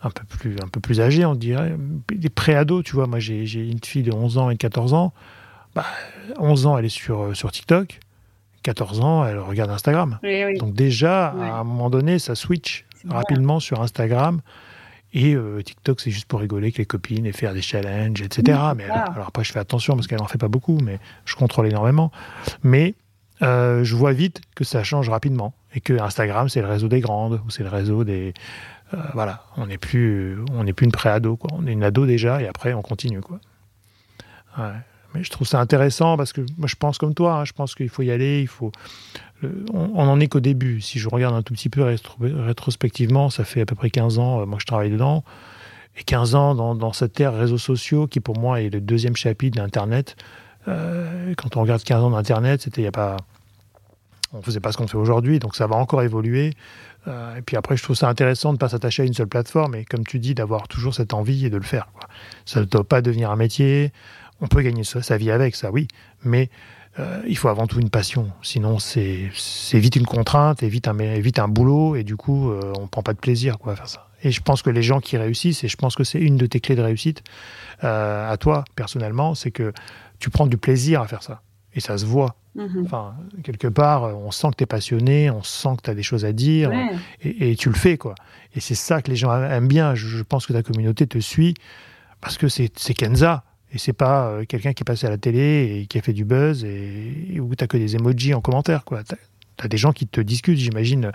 un peu plus, un peu plus âgés, on dirait, des pré-ados. Tu vois, moi j'ai, une fille de 11 ans et 14 ans. Bah, 11 ans, elle est sur, euh, sur TikTok. 14 ans, elle regarde Instagram. Donc déjà, à un moment donné, ça switch rapidement sur Instagram. Et euh, TikTok, c'est juste pour rigoler avec les copines et faire des challenges, etc. mais alors, après, je fais attention parce qu'elle n'en fait pas beaucoup, mais je contrôle énormément. Mais euh, je vois vite que ça change rapidement et que Instagram, c'est le réseau des grandes ou c'est le réseau des. Euh, voilà, on n'est plus, on n'est plus une pré-ado, quoi. On est une ado déjà et après, on continue, quoi. Mais je trouve ça intéressant parce que moi, je pense comme toi. Hein, je pense qu'il faut y aller, il faut on n'en est qu'au début. Si je regarde un tout petit peu rétrospectivement, ça fait à peu près 15 ans, euh, moi je travaille dedans, et 15 ans dans, cette ère réseaux sociaux qui pour moi est le deuxième chapitre d'Internet. Euh, quand on regarde 15 ans d'Internet, c'était il y a pas... On faisait pas ce qu'on fait aujourd'hui, donc ça va encore évoluer. Euh, et puis après, je trouve ça intéressant de ne pas s'attacher à une seule plateforme, et comme tu dis, d'avoir toujours cette envie et de le faire. Ça ne doit pas devenir un métier. On peut gagner sa, vie avec ça, oui, mais euh, il faut avant tout une passion. Sinon, c'est vite une contrainte et vite un, vite un boulot et du coup, on prend pas de plaisir à faire ça. Et je pense que les gens qui réussissent, et je pense que c'est une de tes clés de réussite à toi personnellement, c'est que tu prends du plaisir à faire ça. Et ça se voit. Mm-hmm. Enfin, quelque part, on sent que tu es passionné, on sent que tu as des choses à dire, et, tu le fais. quoi. Et c'est ça que les gens aiment bien. Je, pense que ta communauté te suit parce que c'est Kenza. Et c'est pas euh, quelqu'un qui est passé à la télé et qui a fait du buzz et, où tu n'as que des emojis en commentaire. Tu as, des gens qui te discutent, j'imagine.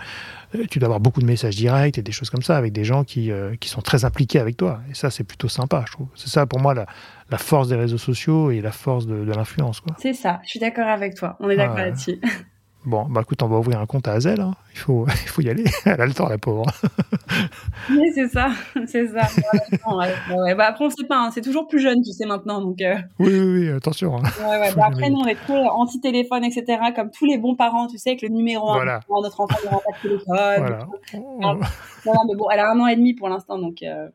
Euh, tu dois avoir beaucoup de messages directs et des choses comme ça avec des gens qui, euh, qui sont très impliqués avec toi. Et ça, c'est plutôt sympa, je trouve. C'est ça, pour moi, la, la, force des réseaux sociaux et la force de, de l'influence. C'est ça, je suis d'accord avec toi. On est d'accord là-dessus. Bon, bah écoute, on va ouvrir un compte à Azel. Hein. Il, faut, il faut y aller. Elle a le temps, la pauvre. oui, c'est ça. C'est ça. bah, après, on sait pas. Hein. C'est toujours plus jeune, tu sais, maintenant. Donc, euh. Oui, oui, oui, attention. Hein. Bah, après, nous, on est trop anti-téléphone, etc. Comme tous les bons parents, tu sais, avec le numéro 1. Voilà. Notre enfant n'aura pas de téléphone. Voilà. mais bon, elle a un an et demi pour l'instant. donc. Euh.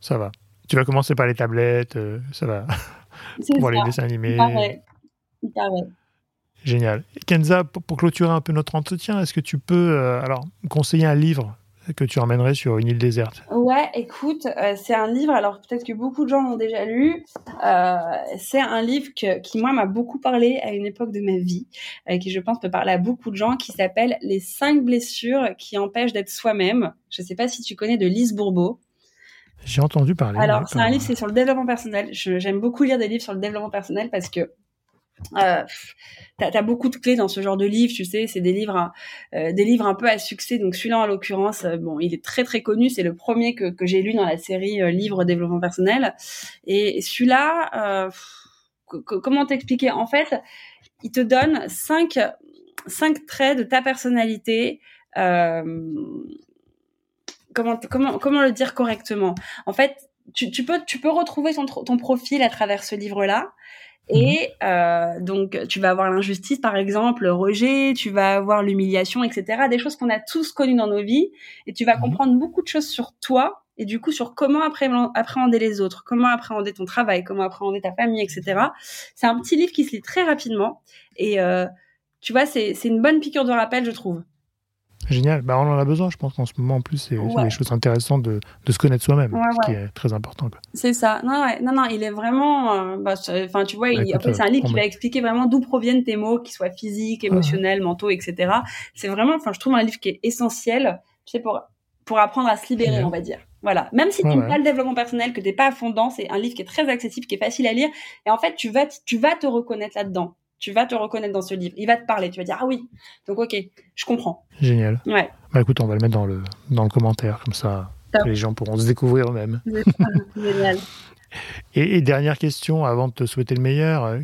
Ça va. Tu vas commencer par les tablettes. Euh, ça va. pour les dessins animés. Il paraît. Génial. Kenza, pour, clôturer un peu notre entretien, est-ce que tu peux euh, alors conseiller un livre que tu emmènerais sur une île déserte? Ouais, écoute, euh, c'est un livre, alors peut-être que beaucoup de gens l'ont déjà lu, euh, c'est un livre qui, moi, m'a beaucoup parlé à une époque de ma vie, et qui, je pense, peut parler à beaucoup de gens, qui s'appelle Les cinq blessures qui empêchent d'être soi-même. Je ne sais pas si tu connais de Lise Bourbeau. J'ai entendu parler. Alors, c'est un livre, c'est sur le développement personnel. J'aime beaucoup lire des livres sur le développement personnel parce que Euh, t'as as beaucoup de clés dans ce genre de livres, tu sais, c'est des livres, euh, des livres un peu à succès. Donc celui-là en l'occurrence, euh, bon, il est très très connu. C'est le premier que, que j'ai lu dans la série euh, livres développement personnel. Et celui-là, comment t'expliquer? En fait, il te donne cinq cinq traits de ta personnalité. Comment comment comment le dire correctement En fait, tu, tu peux tu peux retrouver ton ton profil à travers ce livre-là. Et mhm. euh, donc, tu vas avoir l'injustice, par exemple, le rejet, tu vas avoir l'humiliation, etc. Des choses qu'on a tous connues dans nos vies. Et tu vas mhm. comprendre beaucoup de choses sur toi et du coup sur comment appréhender les autres, comment appréhender ton travail, comment appréhender ta famille, etc. C'est un petit livre qui se lit très rapidement. Et euh, tu vois, c'est une bonne piqûre de rappel, je trouve. Génial. Bah, on en a besoin, je pense, en ce moment. En plus, c'est des choses intéressantes de, de se connaître soi-même, ce qui est très important. C'est ça. Non, non, non, il est vraiment. Euh, bah, enfin, tu vois, bah, après, c'est un livre qui va expliquer vraiment d'où proviennent tes mots, qu'ils soient physiques, émotionnels, mentaux, etc. C'est vraiment, enfin, je trouve un livre qui est essentiel, tu sais, pour pour apprendre à se libérer, on va dire. Voilà. Même si tu n'aimes pas le développement personnel, que t'es pas à fond dedans, c'est un livre qui est très accessible, qui est facile à lire. Et en fait, tu vas, tu vas te reconnaître là-dedans tu vas te reconnaître dans ce livre. Il va te parler. Tu vas dire ah oui. Donc ok, je comprends. Génial. Ouais. Bah écoute, on va le mettre dans le dans le commentaire comme ça, les gens pourront se découvrir eux-mêmes. Génial. Et, dernière question avant de te souhaiter le meilleur. Euh,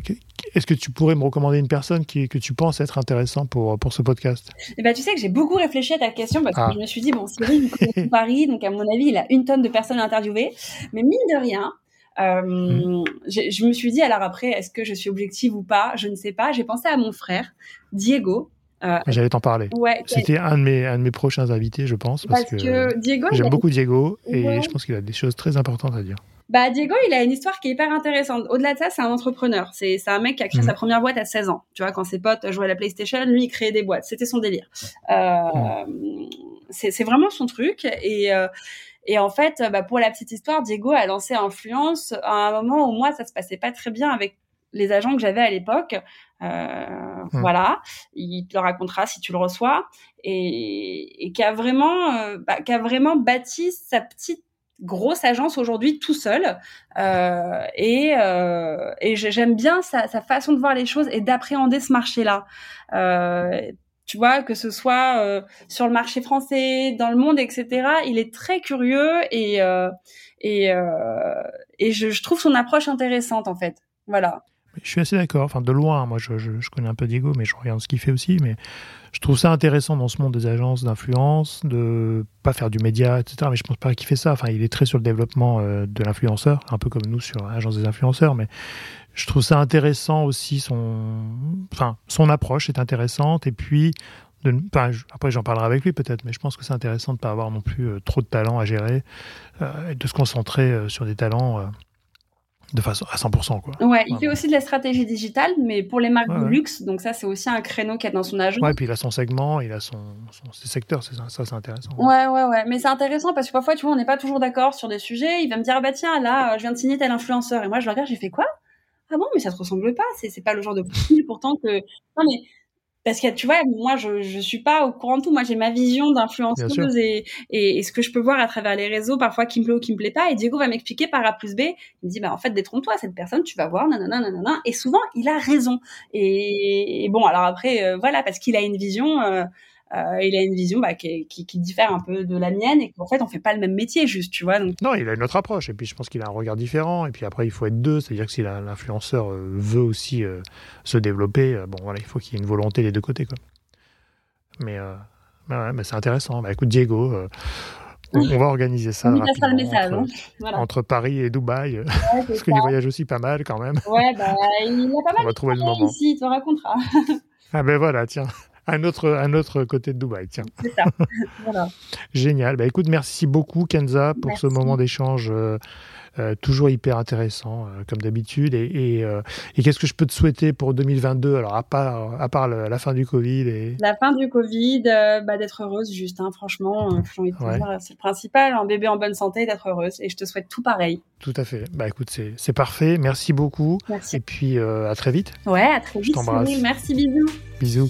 est-ce que tu pourrais me recommander une personne qui, que tu penses être intéressant pour, pour ce podcast? Eh ben, Tu sais que j'ai beaucoup réfléchi à ta question parce que ah. je me suis dit, bon, Cyril, il Paris, donc à mon avis, il a une tonne de personnes à interviewer. Mais mine de rien, euh, mmh. je me suis dit, alors après, est-ce que je suis objective ou pas? Je ne sais pas. J'ai pensé à mon frère, Diego. Euh, J'allais t'en parler. Ouais, C'était un de mes un de mes prochains invités, je pense, parce, que, Diego. J'aime beaucoup Diego et je pense qu'il a des choses très importantes à dire. Bah Diego, il a une histoire qui est hyper intéressante. Au-delà de ça, c'est un entrepreneur. C'est c'est un mec qui a créé mmh. sa première boîte à 16 ans. Tu vois, quand ses potes jouaient à la PlayStation, lui il créait des boîtes. C'était son délire. Euh, mmh. C'est vraiment son truc et euh, et en fait, bah, pour la petite histoire, Diego a lancé Influence à un moment où moi, ça se passait pas très bien avec les agents que j'avais à l'époque. Euh, mmh. Voilà, il te le racontera si tu le reçois, et, et qui a vraiment, euh, bah, qui a vraiment bâti sa petite grosse agence aujourd'hui tout seul. Euh, et, euh, et j'aime bien sa, sa, façon de voir les choses et d'appréhender ce marché-là. Euh, tu vois, que ce soit euh, sur le marché français, dans le monde, etc. Il est très curieux et euh, et, euh, je, trouve son approche intéressante en fait. Voilà. Je suis assez d'accord. Enfin, de loin, moi, je, je, connais un peu Diego, mais je regarde ce qu'il fait aussi. Mais je trouve ça intéressant dans ce monde des agences d'influence de pas faire du média, etc. Mais je pense pas qu'il fait ça. Enfin, il est très sur le développement de l'influenceur, un peu comme nous sur l'agence des influenceurs. Mais je trouve ça intéressant aussi son, enfin, son approche est intéressante et puis de, enfin, après j'en parlerai avec lui peut-être, mais je pense que c'est intéressant de ne pas avoir non plus euh, trop de talents à gérer euh, et de se concentrer euh, sur des talents de façon à 100%. Quoi. Ouais, il fait aussi de la stratégie digitale, mais pour les marques de luxe, donc ça c'est aussi un créneau qu'il a dans son agence. Ouais, puis il a son segment, il a son, son ses secteurs, ça, ça c'est intéressant. Ouais, ouais, ouais, mais c'est intéressant parce que parfois, tu vois, on n'est pas toujours d'accord sur des sujets. Il va me dire, ah bah tiens, là, je viens de signer tel influenceur, et moi je le regarde, j'ai fait quoi? Ah bon mais ça te ressemble pas. C'est c'est pas le genre de profil pourtant que non mais parce que tu vois moi je je suis pas au courant de tout. Moi j'ai ma vision d'influenceuse et, et, ce que je peux voir à travers les réseaux parfois qui me plaît ou qui me plaît pas. Et Diego va m'expliquer par A plus B. Il me dit bah en fait détrompe-toi cette personne tu vas voir nanana nanana. Et souvent il a raison. Et, bon alors après euh, voilà parce qu'il a une vision euh, euh, il a une vision bah, qui, qui, qui, diffère un peu de la mienne et qu'en fait on fait pas le même métier juste, tu vois. Donc... Non, il a une autre approche et puis je pense qu'il a un regard différent et puis après il faut être deux, c'est-à-dire que si l'influenceur euh, veut aussi euh, se développer, bon voilà, il faut qu'il y ait une volonté des deux côtés quoi. Mais, bah, c'est intéressant. Bah, écoute Diego. On, va organiser ça. On rapidement, le message, entre, hein. entre, Paris et Dubaï, parce qu'il voyage aussi pas mal quand même. Ouais, bah, il a pas mal. On va trouver le moment. Ici, il te racontera. ah ben voilà, tiens un autre, un autre côté de Dubaï. Tiens. C'est ça. voilà. Génial. Bah, écoute, merci beaucoup, Kenza, pour ce moment d'échange. Euh, euh, toujours hyper intéressant, euh, comme d'habitude. Et, et, qu'est-ce que je peux te souhaiter pour 2022 Alors, à part, à part la fin du Covid et... La fin du Covid, bah, d'être heureuse, juste, hein, franchement, c'est le principal. Un bébé en bonne santé, d'être heureuse. Et je te souhaite tout pareil. Tout à fait. Bah, écoute, c'est parfait. Merci beaucoup. Merci. Et puis, à très vite. Ouais, à très vite. Merci, bisous. Bisous.